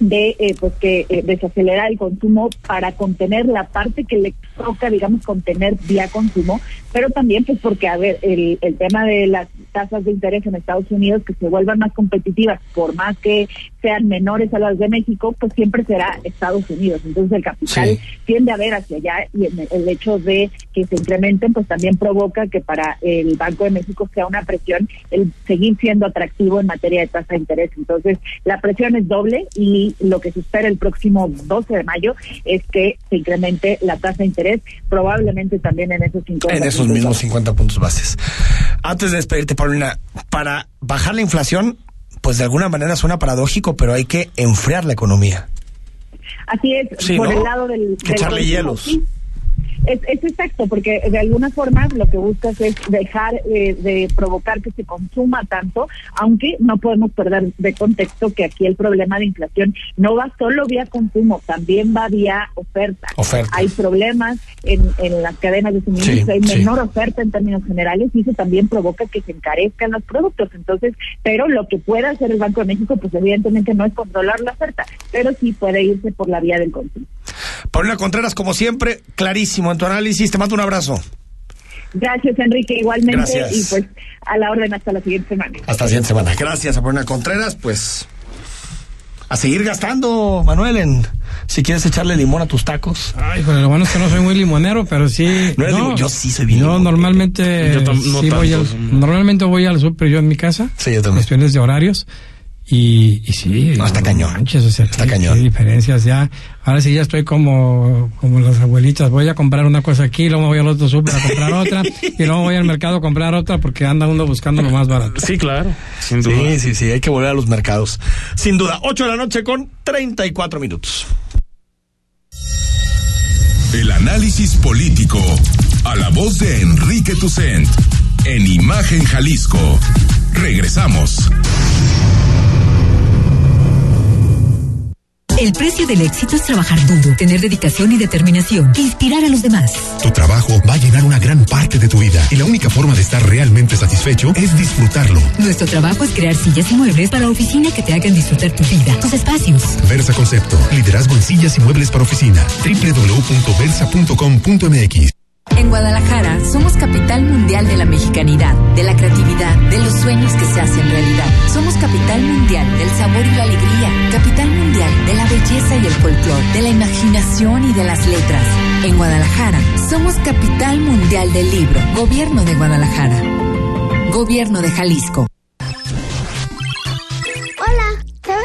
de eh, pues que eh, desacelerar el consumo para contener la parte que le toca digamos contener vía consumo pero también pues porque a ver el, el tema de las tasas de interés en Estados Unidos que se vuelvan más competitivas por más que sean menores a las de México pues siempre será Estados Unidos. Entonces el capital tiende a ver hacia allá y el hecho de que se incrementen pues también provoca que para el Banco de México sea una presión el seguir siendo atractivo en materia de tasa de interés. Entonces la presión es doble y lo que se espera el próximo 12 de mayo es que se incremente la tasa de interés, probablemente también en esos 50 En esos mismos 50 puntos bases. Antes de despedirte, Paulina, para bajar la inflación, pues de alguna manera suena paradójico, pero hay que enfriar la economía. Así es, por el lado del... echarle hielos. Es, es, exacto, porque de alguna forma lo que buscas es dejar eh, de provocar que se consuma tanto, aunque no podemos perder de contexto que aquí el problema de inflación no va solo vía consumo, también va vía oferta. Hay problemas en, en las cadenas de suministro, hay menor oferta en términos generales y eso también provoca que se encarezcan los productos. Entonces, pero lo que puede hacer el Banco de México, pues evidentemente no es controlar la oferta, pero sí puede irse por la vía del consumo. Paulina Contreras, como siempre, clarísimo en tu análisis. Te mando un abrazo. Gracias, Enrique, igualmente. Y pues a la orden hasta la siguiente semana. Hasta la siguiente semana. Gracias a Paulina Contreras, pues a seguir gastando, Manuel, en si quieres echarle limón a tus tacos. Ay, lo bueno es que no soy muy limonero, pero sí. No, yo sí soy bien. Yo normalmente voy al, normalmente voy al súper yo en mi casa. Sí, yo también. Cuestiones de horarios. Y, y sí, no, está cañón. Manches, o sea, está cañón. Hay diferencias ya. Ahora sí ya estoy como, como las abuelitas. Voy a comprar una cosa aquí, luego voy al otro súper a comprar otra, y luego voy al mercado a comprar otra porque anda uno buscando lo más barato. Sí, claro. Sin duda. Sí, sí, sí, hay que volver a los mercados. Sin duda. 8 de la noche con 34 minutos. El análisis político. A la voz de Enrique Tucent. En Imagen Jalisco. Regresamos. El precio del éxito es trabajar duro, tener dedicación y determinación, inspirar a los demás. Tu trabajo va a llenar una gran parte de tu vida y la única forma de estar realmente satisfecho es disfrutarlo. Nuestro trabajo es crear sillas y muebles para oficina que te hagan disfrutar tu vida, tus espacios. Versa Concepto, liderazgo en sillas y muebles para oficina. www.versa.com.mx en Guadalajara somos capital mundial de la mexicanidad, de la creatividad, de los sueños que se hacen realidad. Somos capital mundial del sabor y la alegría, capital mundial de la belleza y el folclor, de la imaginación y de las letras. En Guadalajara somos capital mundial del libro, Gobierno de Guadalajara. Gobierno de Jalisco.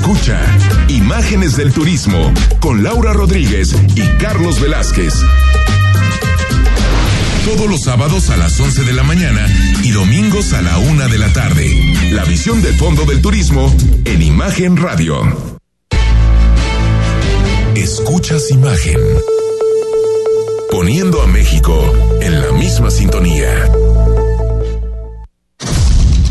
Escucha Imágenes del Turismo con Laura Rodríguez y Carlos Velázquez. Todos los sábados a las 11 de la mañana y domingos a la una de la tarde. La visión del fondo del turismo en Imagen Radio. Escuchas Imagen. Poniendo a México en la misma sintonía.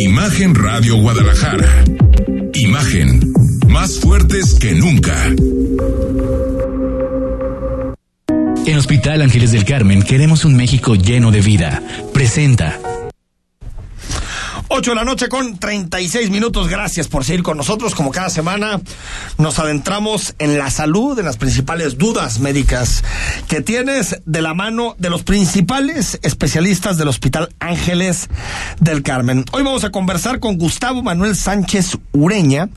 Imagen Radio Guadalajara. Imagen. Más fuertes que nunca. En Hospital Ángeles del Carmen queremos un México lleno de vida. Presenta. 8 de la noche con 36 minutos. Gracias por seguir con nosotros. Como cada semana nos adentramos en la salud, en las principales dudas médicas que tienes de la mano de los principales especialistas del Hospital Ángeles del Carmen. Hoy vamos a conversar con Gustavo Manuel Sánchez Ureña.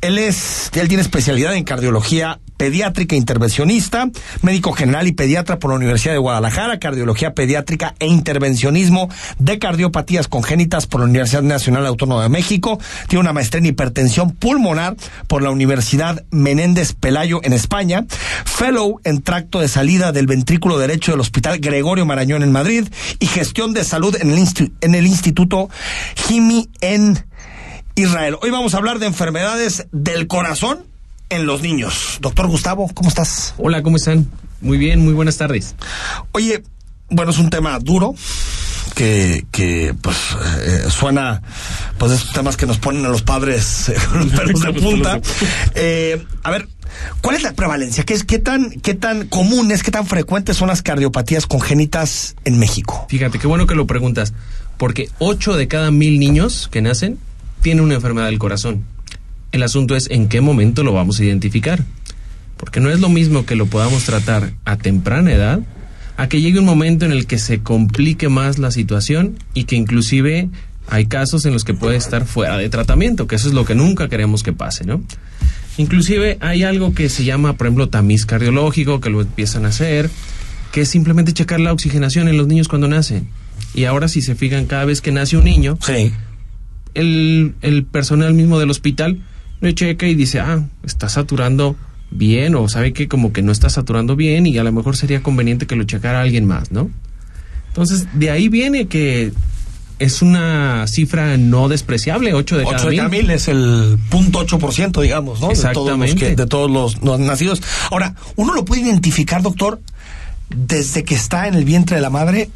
Él es, él tiene especialidad en cardiología pediátrica intervencionista, médico general y pediatra por la Universidad de Guadalajara, cardiología pediátrica e intervencionismo de cardiopatías congénitas por la Universidad Nacional Autónoma de México, tiene una maestría en hipertensión pulmonar por la Universidad Menéndez Pelayo en España, fellow en tracto de salida del ventrículo derecho del Hospital Gregorio Marañón en Madrid. Y gestión de salud en el, en el Instituto Jimmy en Israel. Hoy vamos a hablar de enfermedades del corazón en los niños. Doctor Gustavo, ¿cómo estás? Hola, ¿cómo están? Muy bien, muy buenas tardes. Oye, bueno, es un tema duro. Que, que pues eh, suena pues estos temas que nos ponen a los padres eh, con los pelos de punta eh, a ver ¿Cuál es la prevalencia? ¿Qué, es, qué, tan, ¿Qué tan comunes, qué tan frecuentes son las cardiopatías congénitas en México? Fíjate, qué bueno que lo preguntas, porque 8 de cada mil niños que nacen tienen una enfermedad del corazón. El asunto es en qué momento lo vamos a identificar. Porque no es lo mismo que lo podamos tratar a temprana edad a que llegue un momento en el que se complique más la situación y que inclusive hay casos en los que puede estar fuera de tratamiento, que eso es lo que nunca queremos que pase, ¿no? Inclusive hay algo que se llama, por ejemplo, tamiz cardiológico, que lo empiezan a hacer, que es simplemente checar la oxigenación en los niños cuando nacen. Y ahora si se fijan, cada vez que nace un niño, el, el personal mismo del hospital checa y dice, ah, está saturando bien o sabe que como que no está saturando bien y a lo mejor sería conveniente que lo checara alguien más, ¿no? Entonces, de ahí viene que es una cifra no despreciable, 8 de 8 cada de cada mil. es el punto ciento, digamos, ¿no? Exactamente. De todos, los, de todos los nacidos. Ahora, ¿uno lo puede identificar, doctor, desde que está en el vientre de la madre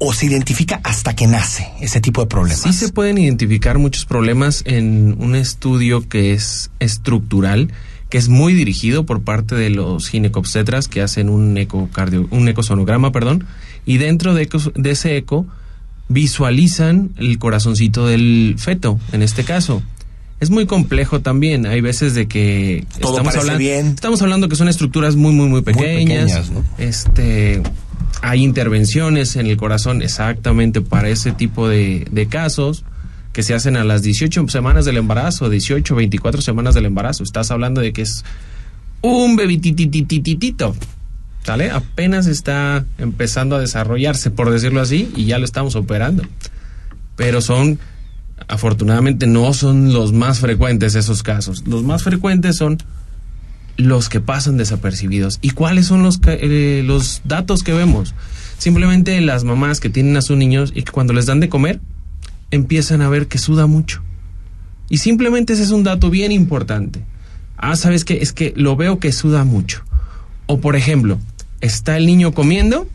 o se identifica hasta que nace ese tipo de problemas? Sí se pueden identificar muchos problemas en un estudio que es estructural, que es muy dirigido por parte de los ginecobstetras que hacen un ecocardio, un ecosonograma, perdón, y dentro de, de ese eco visualizan el corazoncito del feto, en este caso. es muy complejo también. Hay veces de que Todo estamos hablando, bien. estamos hablando que son estructuras muy muy muy pequeñas. pequeñas, ¿no? Este hay intervenciones en el corazón exactamente para ese tipo de, casos que se hacen a las 18 semanas del embarazo, 18, 24 semanas del embarazo. Estás hablando de que es un bebitititititito. ¿Sale? Apenas está empezando a desarrollarse, por decirlo así, y ya lo estamos operando. Pero son, afortunadamente, no son los más frecuentes esos casos. Los más frecuentes son los que pasan desapercibidos. ¿Y cuáles son los, eh, los datos que vemos? Simplemente las mamás que tienen a sus niños y que cuando les dan de comer, empiezan a ver que suda mucho. Y simplemente ese es un dato bien importante. Ah, ¿sabes qué? Es que lo veo que suda mucho. O por ejemplo, está el niño comiendo,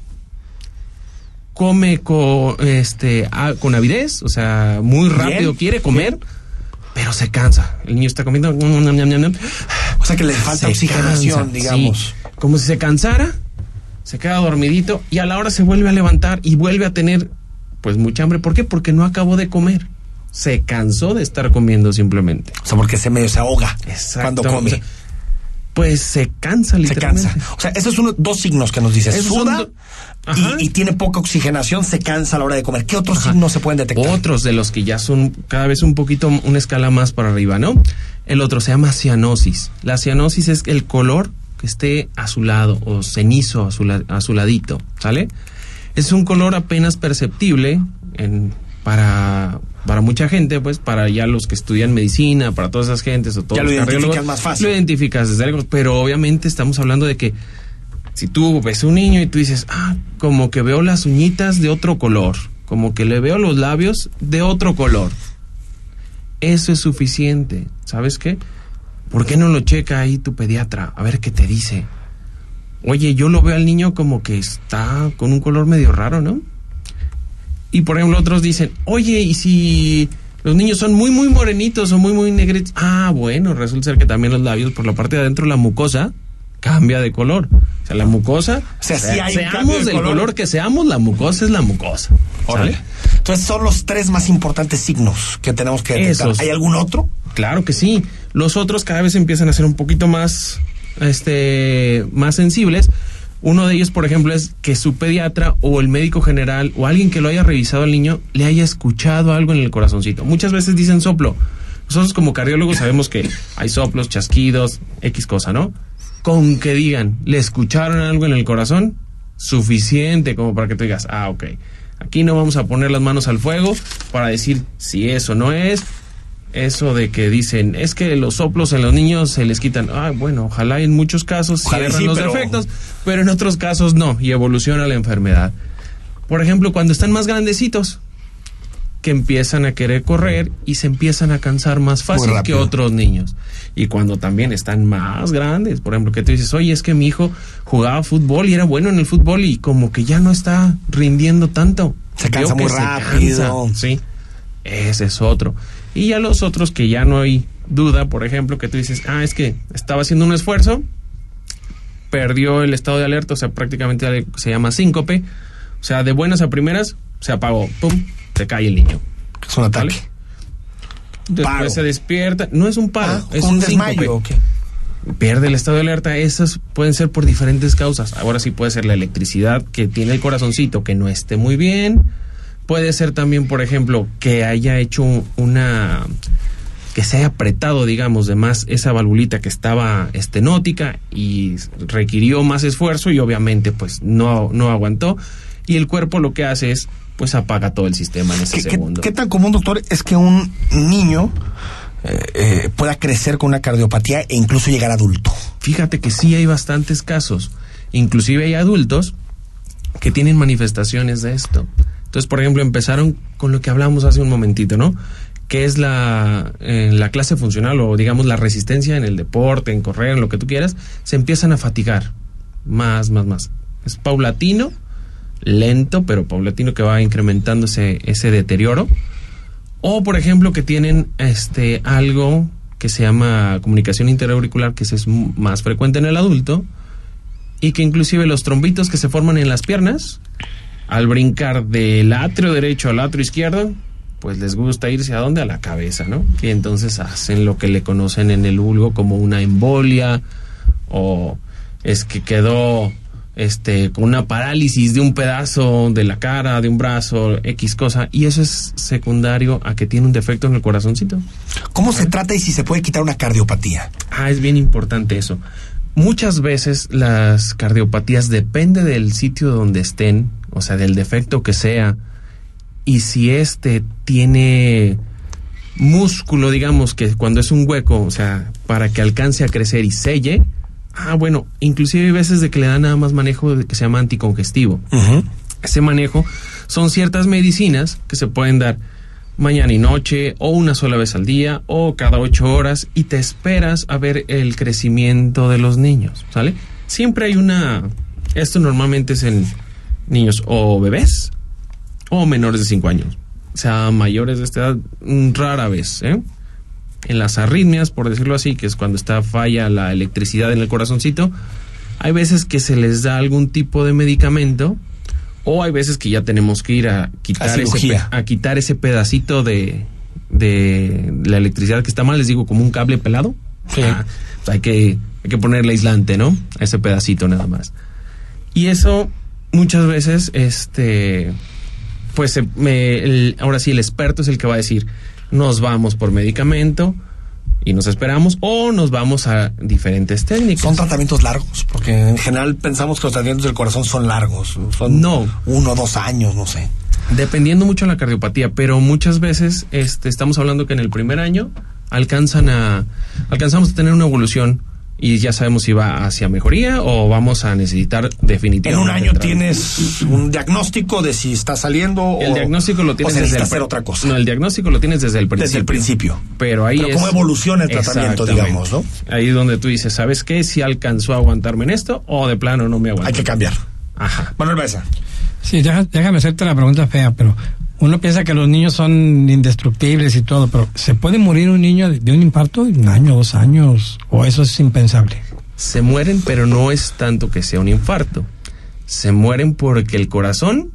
come con, este, ah, con avidez, o sea, muy rápido Bien, quiere comer, pero se cansa. El niño está comiendo. O sea que le falta oxigenación, digamos. Como si se cansara, se queda dormidito y a la hora se vuelve a levantar y vuelve a tener pues mucha hambre. ¿Por qué? Porque no acabó de comer. Se cansó de estar comiendo simplemente. O sea, porque se medio se ahoga Exacto. cuando come. O sea, pues se cansa se literalmente. cansa. O sea, esos son dos signos que nos dices. Suda y, y tiene poca oxigenación, se cansa a la hora de comer. ¿Qué otros signos se pueden detectar? Otros de los que ya son cada vez un poquito una escala más para arriba, ¿no? El otro se llama cianosis. La cianosis es el color que esté azulado o cenizo azula- azuladito, ¿sale? Es un color apenas perceptible en- para, para mucha gente, pues para ya los que estudian medicina, para todas esas gentes o todos Ya lo los identificas más fácil. Lo identificas desde lejos, pero obviamente estamos hablando de que si tú ves un niño y tú dices, ah, como que veo las uñitas de otro color, como que le veo los labios de otro color. Eso es suficiente. ¿Sabes qué? ¿Por qué no lo checa ahí tu pediatra? A ver qué te dice. Oye, yo lo veo al niño como que está con un color medio raro, ¿no? Y por ejemplo, otros dicen, oye, ¿y si los niños son muy, muy morenitos o muy, muy negritos? Ah, bueno, resulta ser que también los labios, por la parte de adentro, la mucosa, cambia de color. O sea, la mucosa, O sea, sí un seamos del color. color. que seamos, la mucosa es la mucosa. ¿sale? Entonces son los tres más importantes signos que tenemos que detectar. Esos. ¿Hay algún otro? Claro que sí. Los otros cada vez empiezan a ser un poquito más, este, más sensibles. Uno de ellos, por ejemplo, es que su pediatra o el médico general o alguien que lo haya revisado al niño le haya escuchado algo en el corazoncito. Muchas veces dicen soplo. Nosotros como cardiólogos sabemos que hay soplos, chasquidos, X cosa, ¿no? Con que digan, le escucharon algo en el corazón, suficiente como para que tú digas, ah, ok. Aquí no vamos a poner las manos al fuego para decir si eso no es, eso de que dicen es que los soplos en los niños se les quitan. Ah, bueno, ojalá en muchos casos Ojalá cierran sí, los pero- defectos, pero en otros casos no y evoluciona la enfermedad. Por ejemplo, cuando están más grandecitos, que empiezan a querer correr y se empiezan a cansar más fácil que otros niños. Y cuando también están más grandes, por ejemplo, que tú dices, oye, es que mi hijo jugaba fútbol y era bueno en el fútbol y como que ya no está rindiendo tanto. Se cansa muy rápido. cansa, Sí, ese es otro. Y ya los otros que ya no hay duda, por ejemplo, que tú dices, ah, es que estaba haciendo un esfuerzo, perdió el estado de alerta, o sea, prácticamente se llama síncope, o sea, de buenas a primeras se apagó, pum, se cae el niño. Es un ataque. ¿Vale? Después Paro. se despierta, no es un paro, Ah, es un desmayo, síncope. ¿o qué? Pierde el estado de alerta, esas pueden ser por diferentes causas. Ahora sí puede ser la electricidad que tiene el corazoncito que no esté muy bien. Puede ser también, por ejemplo, que haya hecho una que se haya apretado, digamos, de más esa valvulita que estaba estenótica y requirió más esfuerzo y obviamente pues no, no aguantó y el cuerpo lo que hace es pues apaga todo el sistema en ese ¿Qué, qué- segundo. qué tan común, doctor, es que un niño eh, eh, pueda crecer con una cardiopatía e incluso llegar adulto? Fíjate que sí hay bastantes casos, inclusive hay adultos que tienen manifestaciones de esto. Entonces, por ejemplo, empezaron con lo que hablamos hace un momentito, ¿no? Que es la, eh, la clase funcional o digamos la resistencia en el deporte, en correr, en lo que tú quieras, se empiezan a fatigar más, más, más. Es paulatino, lento, pero paulatino que va incrementando ese, deterioro. O, por ejemplo, que tienen este algo que se llama comunicación interauricular, que es más frecuente en el adulto, y que inclusive los trombitos que se forman en las piernas, al brincar del atrio derecho al atrio izquierdo, pues les gusta irse a dónde? A la cabeza, ¿no? Y entonces hacen lo que le conocen en el vulgo como una embolia o es que quedó este con una parálisis de un pedazo de la cara, de un brazo, X cosa, y eso es secundario a que tiene un defecto en el corazoncito. ¿Cómo se trata y si se puede quitar una cardiopatía? Ah, es bien importante eso. Muchas veces las cardiopatías depende del sitio donde estén, o sea, del defecto que sea, y si este tiene músculo, digamos que cuando es un hueco, o sea, para que alcance a crecer y selle, ah, bueno, inclusive hay veces de que le dan nada más manejo de que se llama anticongestivo. Ese manejo son ciertas medicinas que se pueden dar mañana y noche o una sola vez al día o cada ocho horas y te esperas a ver el crecimiento de los niños, ¿sale? Siempre hay una... Esto normalmente es en niños o bebés o menores de cinco años. O sea, mayores de esta edad, rara vez, ¿eh? En las arritmias, por decirlo así, que es cuando está falla la electricidad en el corazoncito, hay veces que se les da algún tipo de medicamento o hay veces que ya tenemos que ir a quitar, ese, a quitar ese pedacito de, de la electricidad que está mal, les digo, como un cable pelado. Ah, pues hay, que, hay que ponerle aislante, ¿no? A ese pedacito nada más. Y eso muchas veces, este, pues me, ahora sí, el experto es el que va a decir, nos vamos por medicamento, y nos esperamos o nos vamos a diferentes técnicas. Son tratamientos largos, porque en general pensamos que los tratamientos del corazón son largos, son no. uno, dos años, no sé. Dependiendo mucho de la cardiopatía, pero muchas veces este, estamos hablando que en el primer año alcanzan a, alcanzamos a tener una evolución y ya sabemos si va hacia mejoría o vamos a necesitar definitivamente. En un año tienes un diagnóstico de si está saliendo el diagnóstico lo tienes desde el hacer otra cosa. No, el diagnóstico lo tienes desde el principio. Desde el principio. Pero ahí Pero cómo evoluciona el tratamiento, digamos, ¿no? Ahí es donde tú dices, ¿sabes qué? Si alcanzó a aguantarme en esto o de plano no me aguanto. Hay que cambiar. Ajá. Manuel Baeza. Sí, déjame hacerte la pregunta fea, pero uno piensa que los niños son indestructibles y todo, pero ¿se puede morir un niño de un infarto en un año, dos años? ¿O eso es impensable? se mueren, pero no es tanto que sea un infarto. Se mueren porque el corazón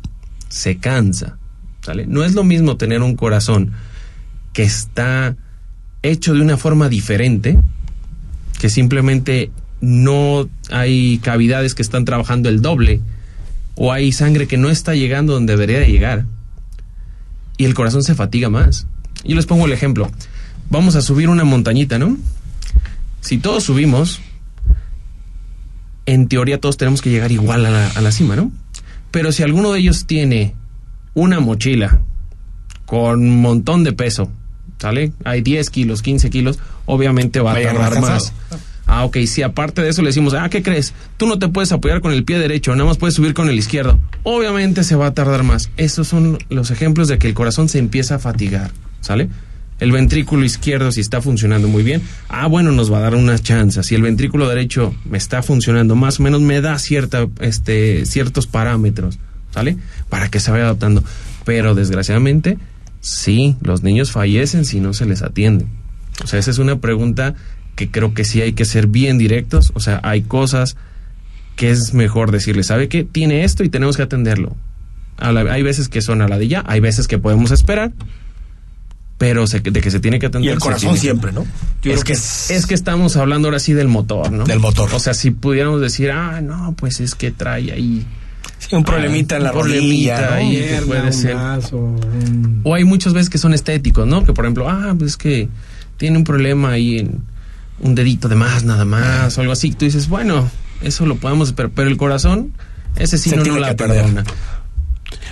se cansa. ¿sale? No es lo mismo tener un corazón que está hecho de una forma diferente, que simplemente no hay cavidades que están trabajando el doble, o hay sangre que no está llegando donde debería de llegar, y el corazón se fatiga más. Yo les pongo el ejemplo. Vamos a subir una montañita, ¿no? Si todos subimos, en teoría todos tenemos que llegar igual a la, cima, ¿no? Pero si alguno de ellos tiene una mochila con un montón de peso, ¿sale? Hay 10 kilos, 15 kilos, obviamente va a tardar más. Ah, ok, si aparte de eso le decimos, ah, ¿qué crees? Tú no te puedes apoyar con el pie derecho, nada más puedes subir con el izquierdo. Obviamente se va a tardar más. Esos son los ejemplos de que el corazón se empieza a fatigar, ¿sale? el ventrículo izquierdo si está funcionando muy bien, ah, bueno, nos va a dar una chance. Si el ventrículo derecho me está funcionando más o menos, me da cierta, este, ciertos parámetros, ¿sale? Para que se vaya adaptando. Pero desgraciadamente, sí, los niños fallecen si no se les atiende. O sea, esa es una pregunta que creo que sí hay que ser bien directos. O sea, hay cosas que es mejor decirle, ¿sabe qué? Tiene esto y tenemos que atenderlo. hay veces que son a la de ya, hay veces que podemos esperar, pero de que se tiene que atender. Y el corazón siempre, ¿no? es que, es... que estamos hablando ahora sí del motor, ¿no? Del motor. O sea, si pudiéramos decir, ah, no, pues es que trae ahí. Sí, un problemita en la rodilla, ahí puede ser. O hay muchas veces que son estéticos, ¿no? Que por ejemplo, ah, pues es que tiene un problema ahí en un dedito de más, nada más, o algo así. Tú dices, bueno, eso lo podemos, pero, pero el corazón, ese sí no, no la perdona.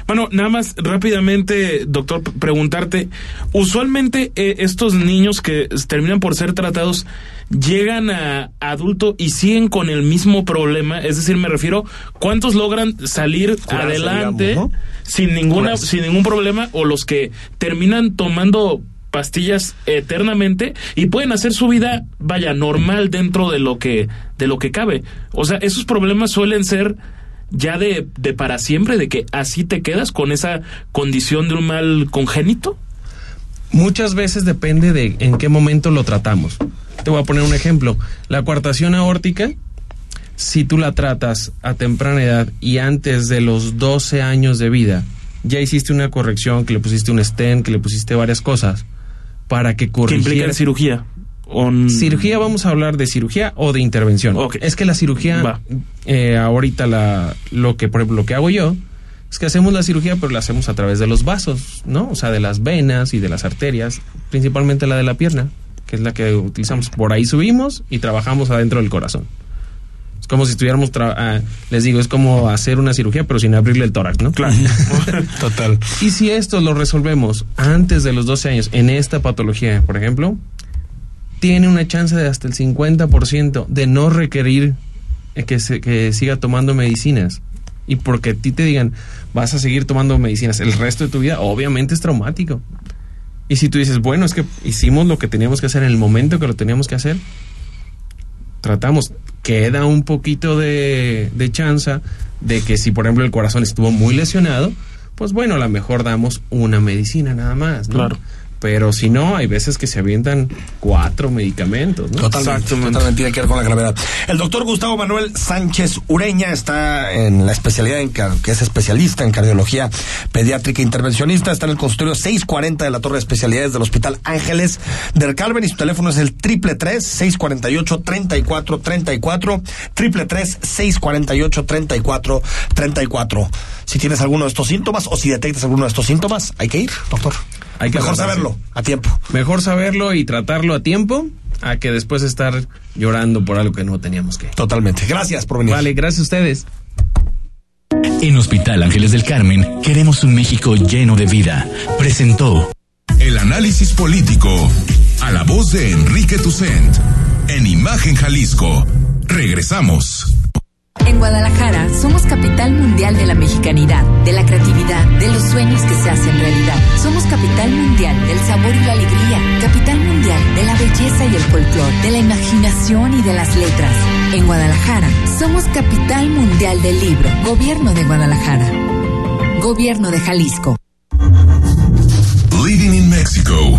Bueno, nada más rápidamente, doctor, preguntarte, usualmente eh, estos niños que terminan por ser tratados llegan a adulto y siguen con el mismo problema, es decir, me refiero, ¿cuántos logran salir adelante sin ninguna sin ningún problema o los que terminan tomando pastillas eternamente y pueden hacer su vida vaya normal dentro de lo que de lo que cabe. O sea, esos problemas suelen ser ya de, de para siempre, de que así te quedas con esa condición de un mal congénito? Muchas veces depende de en qué momento lo tratamos. Te voy a poner un ejemplo. La coartación aórtica, si tú la tratas a temprana edad y antes de los 12 años de vida ya hiciste una corrección, que le pusiste un stent, que le pusiste varias cosas para que corrigiera. ¿Qué implica cirugía? Cirugía, vamos a hablar de cirugía o de intervención. Es que la cirugía, eh, ahorita la, lo que, por ejemplo, lo que hago yo, es que hacemos la cirugía, pero la hacemos a través de los vasos, ¿no? O sea, de las venas y de las arterias, principalmente la de la pierna, que es la que utilizamos. Por ahí subimos y trabajamos adentro del corazón. Es como si estuviéramos, ah, les digo, es como hacer una cirugía, pero sin abrirle el tórax, ¿no? Claro, total. Y si esto lo resolvemos antes de los 12 años, en esta patología, por ejemplo, tiene una chance de hasta el 50% de no requerir que, se, que siga tomando medicinas. Y porque a ti te digan, vas a seguir tomando medicinas el resto de tu vida, obviamente es traumático. Y si tú dices, bueno, es que hicimos lo que teníamos que hacer en el momento que lo teníamos que hacer, tratamos, queda un poquito de, de chance de que si, por ejemplo, el corazón estuvo muy lesionado, pues bueno, a lo mejor damos una medicina nada más, ¿no? Claro. Pero si no, hay veces que se avientan cuatro medicamentos, ¿no? Totalmente, totalmente tiene que ver con la gravedad. El doctor Gustavo Manuel Sánchez Ureña está en la especialidad en que es especialista en cardiología pediátrica intervencionista. Está en el consultorio 640 de la Torre de Especialidades del Hospital Ángeles del Carmen y su teléfono es el triple tres seis cuarenta y ocho treinta y cuatro treinta y cuatro triple tres seis cuarenta y ocho treinta y cuatro treinta y cuatro. Si tienes alguno de estos síntomas o si detectas alguno de estos síntomas, hay que ir, doctor. Hay que Mejor saberlo a tiempo. Mejor saberlo y tratarlo a tiempo a que después estar llorando por algo que no teníamos que. Totalmente. Gracias por venir. Vale, gracias a ustedes. En Hospital Ángeles del Carmen queremos un México lleno de vida. Presentó el análisis político a la voz de Enrique Tucent en Imagen Jalisco. Regresamos. En Guadalajara somos capital mundial de la mexicanidad, de la creatividad, de los sueños que se hacen realidad. Somos capital mundial del sabor y la alegría, capital mundial de la belleza y el folclor, de la imaginación y de las letras. En Guadalajara somos capital mundial del libro, Gobierno de Guadalajara, Gobierno de Jalisco. Living in Mexico.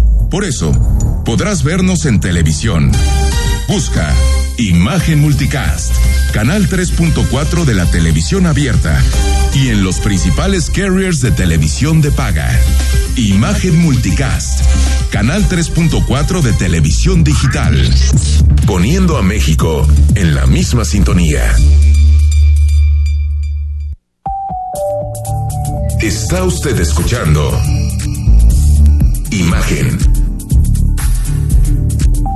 Por eso, podrás vernos en televisión. Busca Imagen Multicast, canal 3.4 de la televisión abierta y en los principales carriers de televisión de paga. Imagen Multicast, canal 3.4 de televisión digital, poniendo a México en la misma sintonía. Está usted escuchando Imagen.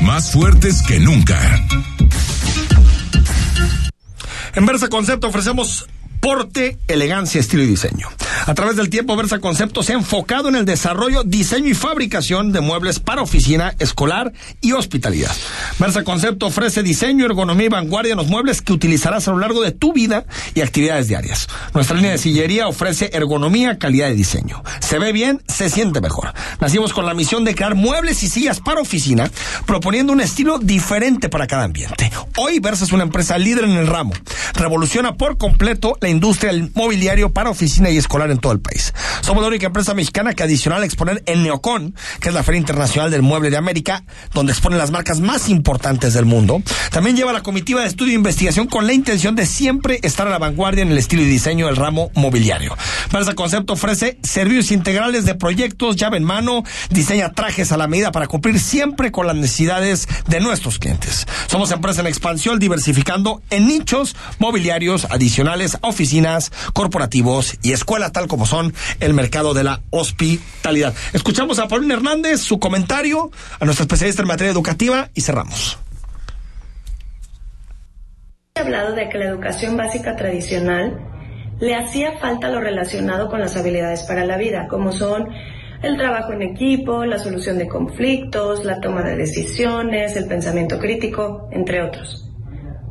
más fuertes que nunca. En Versa Concepto ofrecemos porte, elegancia, estilo y diseño. A través del tiempo, Versa Concepto se ha enfocado en el desarrollo, diseño y fabricación de muebles para oficina, escolar y hospitalidad. Versa Concepto ofrece diseño, ergonomía y vanguardia en los muebles que utilizarás a lo largo de tu vida y actividades diarias. Nuestra línea de sillería ofrece ergonomía, calidad de diseño. Se ve bien, se siente mejor. Nacimos con la misión de crear muebles y sillas para oficina, proponiendo un estilo diferente para cada ambiente. Hoy Versa es una empresa líder en el ramo. Revoluciona por completo la industria del mobiliario para oficina y escolar en todo el país. Somos la única empresa mexicana que adicional a exponer en Neocon, que es la Feria Internacional del Mueble de América, donde exponen las marcas más importantes del mundo, también lleva la comitiva de estudio e investigación con la intención de siempre estar a la vanguardia en el estilo y diseño del ramo mobiliario. Versa Concepto ofrece servicios integrales de proyectos, llave en mano, diseña trajes a la medida para cumplir siempre con las necesidades de nuestros clientes. Somos empresa en expansión, diversificando en nichos mobiliarios adicionales oficinas, corporativos y escuelas, como son el mercado de la hospitalidad. Escuchamos a Paulina Hernández, su comentario, a nuestra especialista en materia educativa y cerramos. He hablado de que la educación básica tradicional le hacía falta lo relacionado con las habilidades para la vida, como son el trabajo en equipo, la solución de conflictos, la toma de decisiones, el pensamiento crítico, entre otros.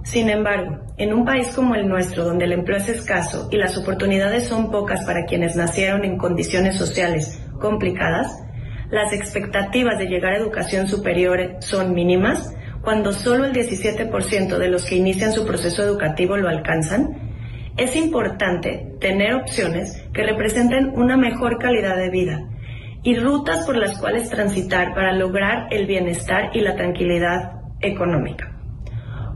Sin embargo, en un país como el nuestro, donde el empleo es escaso y las oportunidades son pocas para quienes nacieron en condiciones sociales complicadas, las expectativas de llegar a educación superior son mínimas, cuando solo el 17% de los que inician su proceso educativo lo alcanzan, es importante tener opciones que representen una mejor calidad de vida y rutas por las cuales transitar para lograr el bienestar y la tranquilidad económica.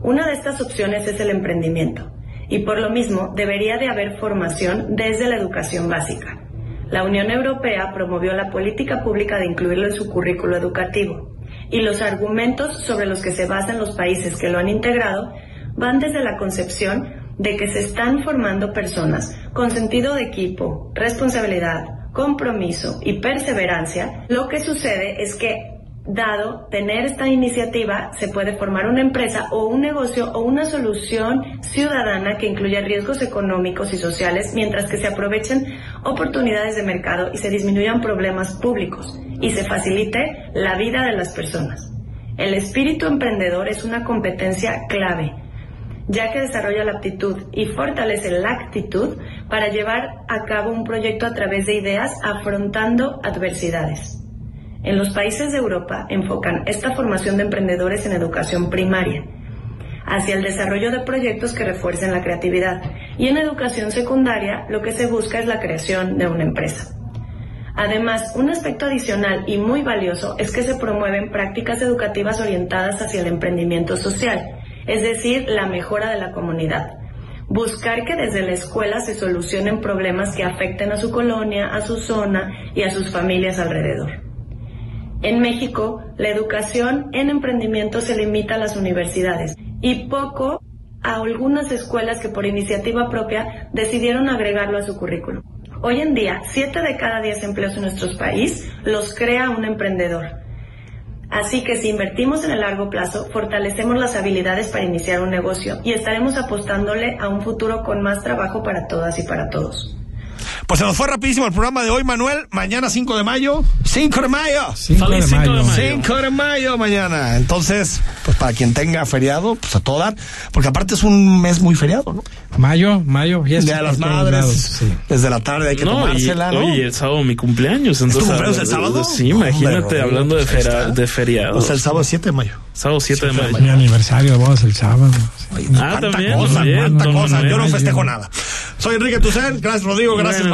Una de estas opciones es el emprendimiento y por lo mismo debería de haber formación desde la educación básica. La Unión Europea promovió la política pública de incluirlo en su currículo educativo y los argumentos sobre los que se basan los países que lo han integrado van desde la concepción de que se están formando personas con sentido de equipo, responsabilidad, compromiso y perseverancia, lo que sucede es que dado tener esta iniciativa, se puede formar una empresa o un negocio o una solución ciudadana que incluya riesgos económicos y sociales mientras que se aprovechen oportunidades de mercado y se disminuyan problemas públicos y se facilite la vida de las personas. El espíritu emprendedor es una competencia clave ya que desarrolla la aptitud y fortalece la actitud para llevar a cabo un proyecto a través de ideas afrontando adversidades. En los países de Europa enfocan esta formación de emprendedores en educación primaria, hacia el desarrollo de proyectos que refuercen la creatividad y en educación secundaria lo que se busca es la creación de una empresa. Además, un aspecto adicional y muy valioso es que se promueven prácticas educativas orientadas hacia el emprendimiento social, es decir, la mejora de la comunidad. Buscar que desde la escuela se solucionen problemas que afecten a su colonia, a su zona y a sus familias alrededor. En México, la educación en emprendimiento se limita a las universidades y poco a algunas escuelas que por iniciativa propia decidieron agregarlo a su currículum. Hoy en día, 7 de cada 10 empleos en nuestro país los crea un emprendedor. Así que si invertimos en el largo plazo, fortalecemos las habilidades para iniciar un negocio y estaremos apostándole a un futuro con más trabajo para todas y para todos. Pues se nos fue rapidísimo el programa de hoy, Manuel. Mañana 5 de mayo. 5 de mayo. 5 de mayo. 5 de mayo mañana. Entonces, pues para quien tenga feriado, pues a todo dar. Porque aparte es un mes muy feriado, ¿no? Mayo, mayo, fiesta. Día de las madres. Sí. Desde la tarde hay que No, y, tomársela, ¿no? oye, el sábado mi cumpleaños. tu Entonces, cumpleaños el sábado? Sí, imagínate, Hombre, hablando de, Rodrigo, fera- de feriado. O sea, el sábado 7 de mayo. Sábado 7 de mayo. Mi aniversario de bodas el sábado. Ay, Ah, cuánta también, cosa, también, cuánta cosa. Yo no festejo nada. Soy Enrique Tucen. Gracias, Rodrigo. Gracias, Bueno,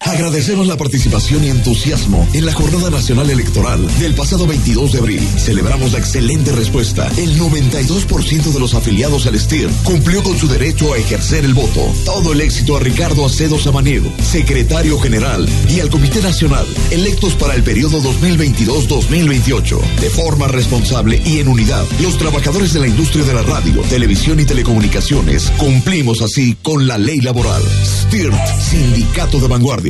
Agradecemos la participación y entusiasmo en la Jornada Nacional Electoral del pasado 22 de abril. Celebramos la excelente respuesta. El 92% de los afiliados al STIR cumplió con su derecho a ejercer el voto. Todo el éxito a Ricardo Acedo Samaniego, secretario general, y al Comité Nacional, electos para el periodo 2022-2028. De forma responsable y en unidad, los trabajadores de la industria de la radio, televisión y telecomunicaciones cumplimos así con la ley laboral. STIR, Sindicato de Vanguardia.